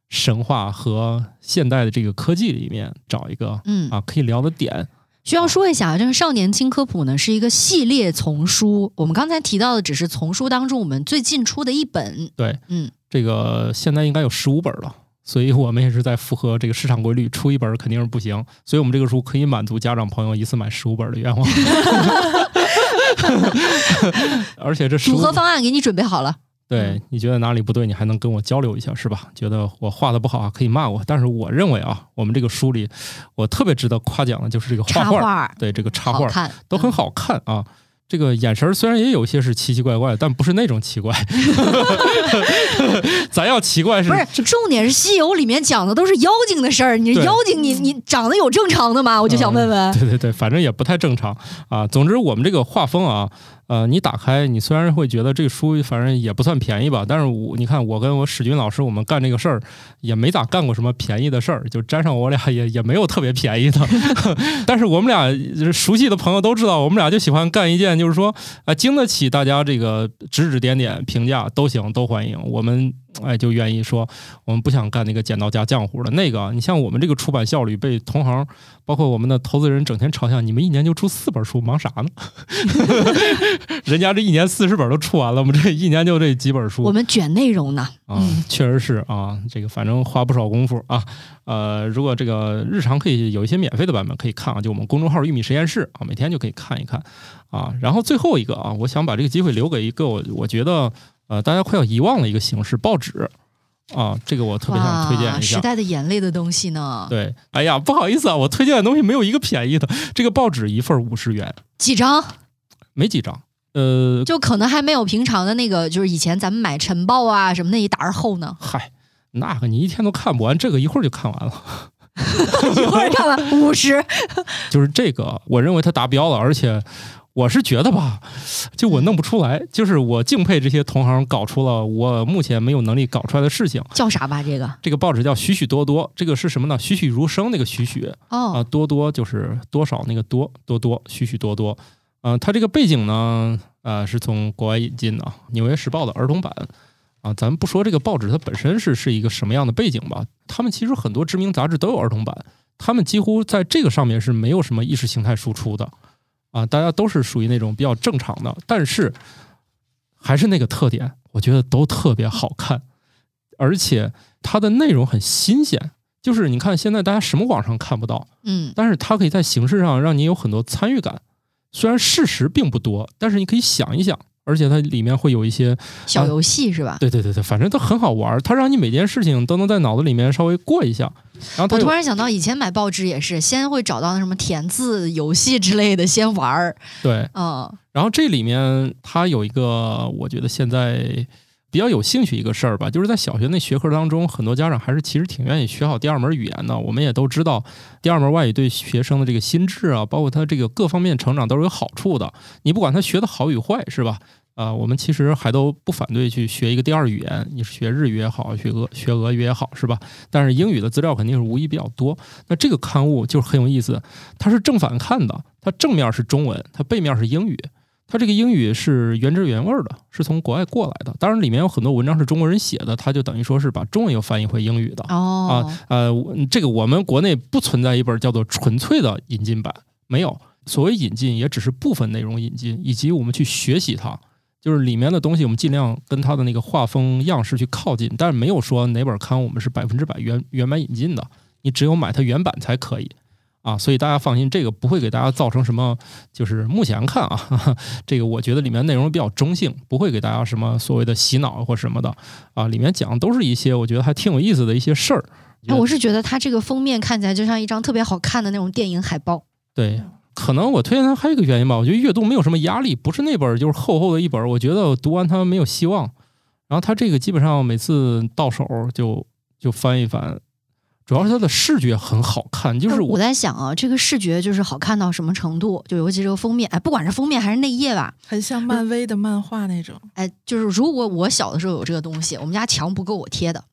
神话和现代的这个科技里面找一个嗯啊可以聊的点。需要说一下，这个《少年轻科普》呢是一个系列丛书。我们刚才提到的只是丛书当中我们最近出的一本。对，嗯，这个现在应该有十五本了，所以我们也是在符合这个市场规律，出一本肯定是不行。所以我们这个书可以满足家长朋友一次买十五本的愿望。而且这组合方案给你准备好了。对，你觉得哪里不对，你还能跟我交流一下，是吧？觉得我画的不好啊，可以骂我。但是我认为啊，我们这个书里，我特别值得夸奖的就是这个画画，画对这个插画都很好看啊。这个眼神虽然也有些是奇奇怪怪，但不是那种奇怪。咱要奇怪是不是？重点是西游里面讲的都是妖精的事儿，你妖精你你长得有正常的吗？我就想问问。嗯、对对对，反正也不太正常啊。总之，我们这个画风啊。呃，你打开，你虽然会觉得这个书反正也不算便宜吧，但是我你看我跟我史军老师，我们干这个事儿也没咋干过什么便宜的事儿，就沾上我俩也也没有特别便宜的。但是我们俩熟悉的朋友都知道，我们俩就喜欢干一件，就是说啊、经得起大家这个指指点点评价都行，都欢迎。我们哎，就愿意说我们不想干那个剪刀加浆糊的那个。你像我们这个出版效率被同行，包括我们的投资人整天嘲笑，你们一年就出四本书，忙啥呢？人家这一年四十本都出完了，我们这一年就这几本书。我们卷内容呢，啊，确实是啊，这个反正花不少功夫啊。呃，如果这个日常可以有一些免费的版本可以看啊，就我们公众号“玉米实验室”啊，每天就可以看一看啊。然后最后一个啊，我想把这个机会留给一个我我觉得呃大家快要遗忘的一个形式——报纸啊，这个我特别想推荐一下。时代的眼泪的东西呢？对，哎呀，不好意思啊，我推荐的东西没有一个便宜的。这个报纸一份五十元，几张？没几张。呃，就可能还没有平常的那个，就是以前咱们买晨报啊什么那一沓厚呢。嗨，那个你一天都看不完，这个一会儿就看完了。一会儿看完五十，就是这个，我认为它达标了，而且我是觉得吧，就我弄不出来，就是我敬佩这些同行搞出了我目前没有能力搞出来的事情。叫啥吧？这个这个报纸叫许许多多，这个是什么呢？栩栩如生那个栩栩哦啊，多多就是多少那个多多多，栩栩多多。嗯，它这个背景呢，呃，是从国外引进的《纽约时报》的儿童版。啊，咱们不说这个报纸它本身是是一个什么样的背景吧，他们其实很多知名杂志都有儿童版，他们几乎在这个上面是没有什么意识形态输出的，啊，大家都是属于那种比较正常的，但是还是那个特点，我觉得都特别好看，而且它的内容很新鲜，就是你看现在大家什么网上看不到，嗯，但是它可以在形式上让你有很多参与感，虽然事实并不多，但是你可以想一想。而且它里面会有一些小游戏，是吧？对对对对，反正都很好玩。它让你每件事情都能在脑子里面稍微过一下。然后我突然想到，以前买报纸也是，先会找到那什么填字游戏之类的，先玩儿。对，嗯。然后这里面它有一个，我觉得现在比较有兴趣一个事儿吧，就是在小学那学科当中，很多家长还是其实挺愿意学好第二门语言的。我们也都知道，第二门外语对学生的这个心智啊，包括他这个各方面成长都是有好处的。你不管他学的好与坏，是吧？啊，我们其实还都不反对去学一个第二语言，你是学日语也好，学俄学俄语也好，是吧？但是英语的资料肯定是无疑比较多。那这个刊物就是很有意思，它是正反看的，它正面是中文，它背面是英语。它这个英语是原汁原味的，是从国外过来的。当然里面有很多文章是中国人写的，它就等于说是把中文又翻译回英语的。哦，啊，呃，这个我们国内不存在一本叫做纯粹的引进版，没有。所谓引进，也只是部分内容引进，以及我们去学习它。就是里面的东西，我们尽量跟它的那个画风样式去靠近，但是没有说哪本刊我们是百分之百原原版引进的，你只有买它原版才可以啊。所以大家放心，这个不会给大家造成什么，就是目前看啊，这个我觉得里面内容比较中性，不会给大家什么所谓的洗脑或什么的啊。里面讲的都是一些我觉得还挺有意思的一些事儿。哎，我是觉得它这个封面看起来就像一张特别好看的那种电影海报。对。可能我推荐它还有一个原因吧，我觉得阅读没有什么压力，不是那本就是厚厚的一本，我觉得读完它没有希望。然后它这个基本上每次到手就就翻一翻，主要是它的视觉很好看。就是我在想啊，这个视觉就是好看到什么程度？就尤其这个封面，哎，不管是封面还是内页吧，很像漫威的漫画那种。哎，就是如果我小的时候有这个东西，我们家墙不够我贴的。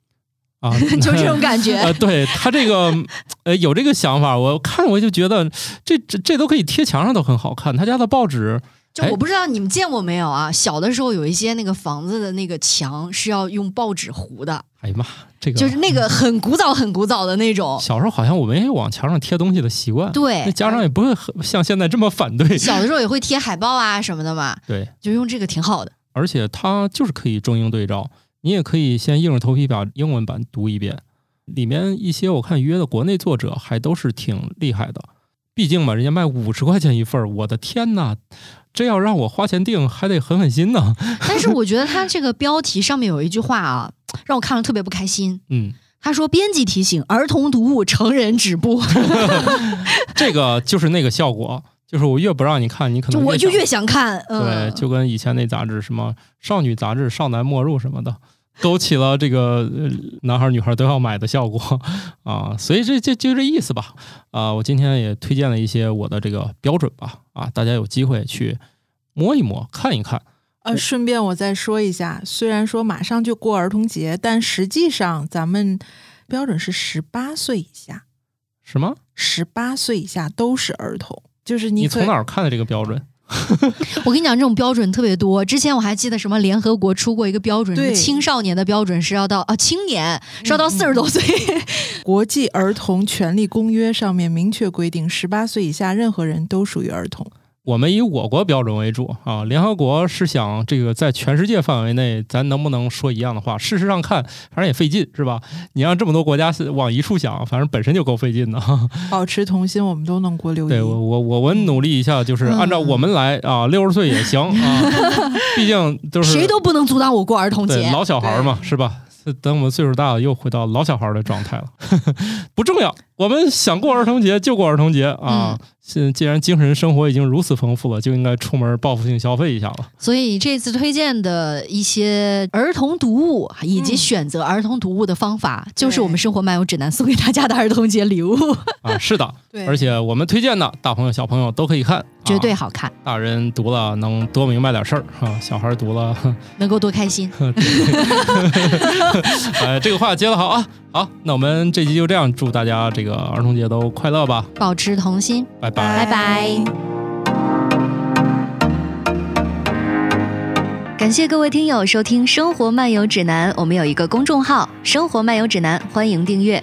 啊，就这种感觉。呃，对他这个，呃，有这个想法，我看我就觉得这这这都可以贴墙上，都很好看。他家的报纸，就我不知道你们见过没有啊？小的时候有一些那个房子的那个墙是要用报纸糊的。哎呀妈，这个就是那个很古早、很古早的那种。小时候好像我们也有往墙上贴东西的习惯，对，那家长也不会很像现在这么反对。小的时候也会贴海报啊什么的嘛，对，就用这个挺好的。而且它就是可以中英对照，你也可以先硬着头皮把英文版读一遍。里面一些我看约的国内作者还都是挺厉害的，毕竟嘛，人家卖五十块钱一份儿，我的天呐，这要让我花钱订，还得狠狠心呢。但是我觉得他这个标题上面有一句话啊，让我看了特别不开心。嗯，他说：“编辑提醒，儿童读物，成人止步。” 这个就是那个效果，就是我越不让你看，你可能我就越想看。对，就跟以前那杂志什么少女杂志《少男末入》什么的。勾起了这个男孩女孩都要买的效果 啊，所以这这就这意思吧啊！我今天也推荐了一些我的这个标准吧啊，大家有机会去摸一摸看一看。呃，顺便我再说一下，虽然说马上就过儿童节，但实际上咱们标准是十八岁以下。什么？十八岁以下都是儿童，就是你从哪儿看的这个标准？我跟你讲，这种标准特别多。之前我还记得什么联合国出过一个标准，对青少年的标准是要到啊青年是要到四十多岁。国际儿童权利公约上面明确规定，十八岁以下任何人都属于儿童。我们以我国标准为主啊，联合国是想这个在全世界范围内，咱能不能说一样的话？事实上看，反正也费劲，是吧？你让这么多国家是往一处想，反正本身就够费劲的。保持童心，我们都能过六一对我一。我我们努力一下，就是按照我们来啊，六十岁也行啊，毕竟都是谁都不能阻挡我过儿童节。老小孩嘛，是吧？等我们岁数大了，又回到老小孩的状态了，不重要。我们想过儿童节就过儿童节啊！现既然精神生活已经如此丰富了，就应该出门报复性消费一下了。所以这次推荐的一些儿童读物以及嗯选择儿童读物的方法，就是我们生活漫游指南送给大家的儿童节礼物，啊，是的，对而且我们推荐的大朋友小朋友都可以看，绝对啊好看，大人读了能多明白点事儿啊，小孩读了，能够多开心。哎，这个话接的好啊。好，那我们这期就这样，祝大家这个儿童节都快乐吧，保持童心。拜拜。拜拜感谢各位听友收听《生活漫游指南》，我们有一个公众号《生活漫游指南》，欢迎订阅。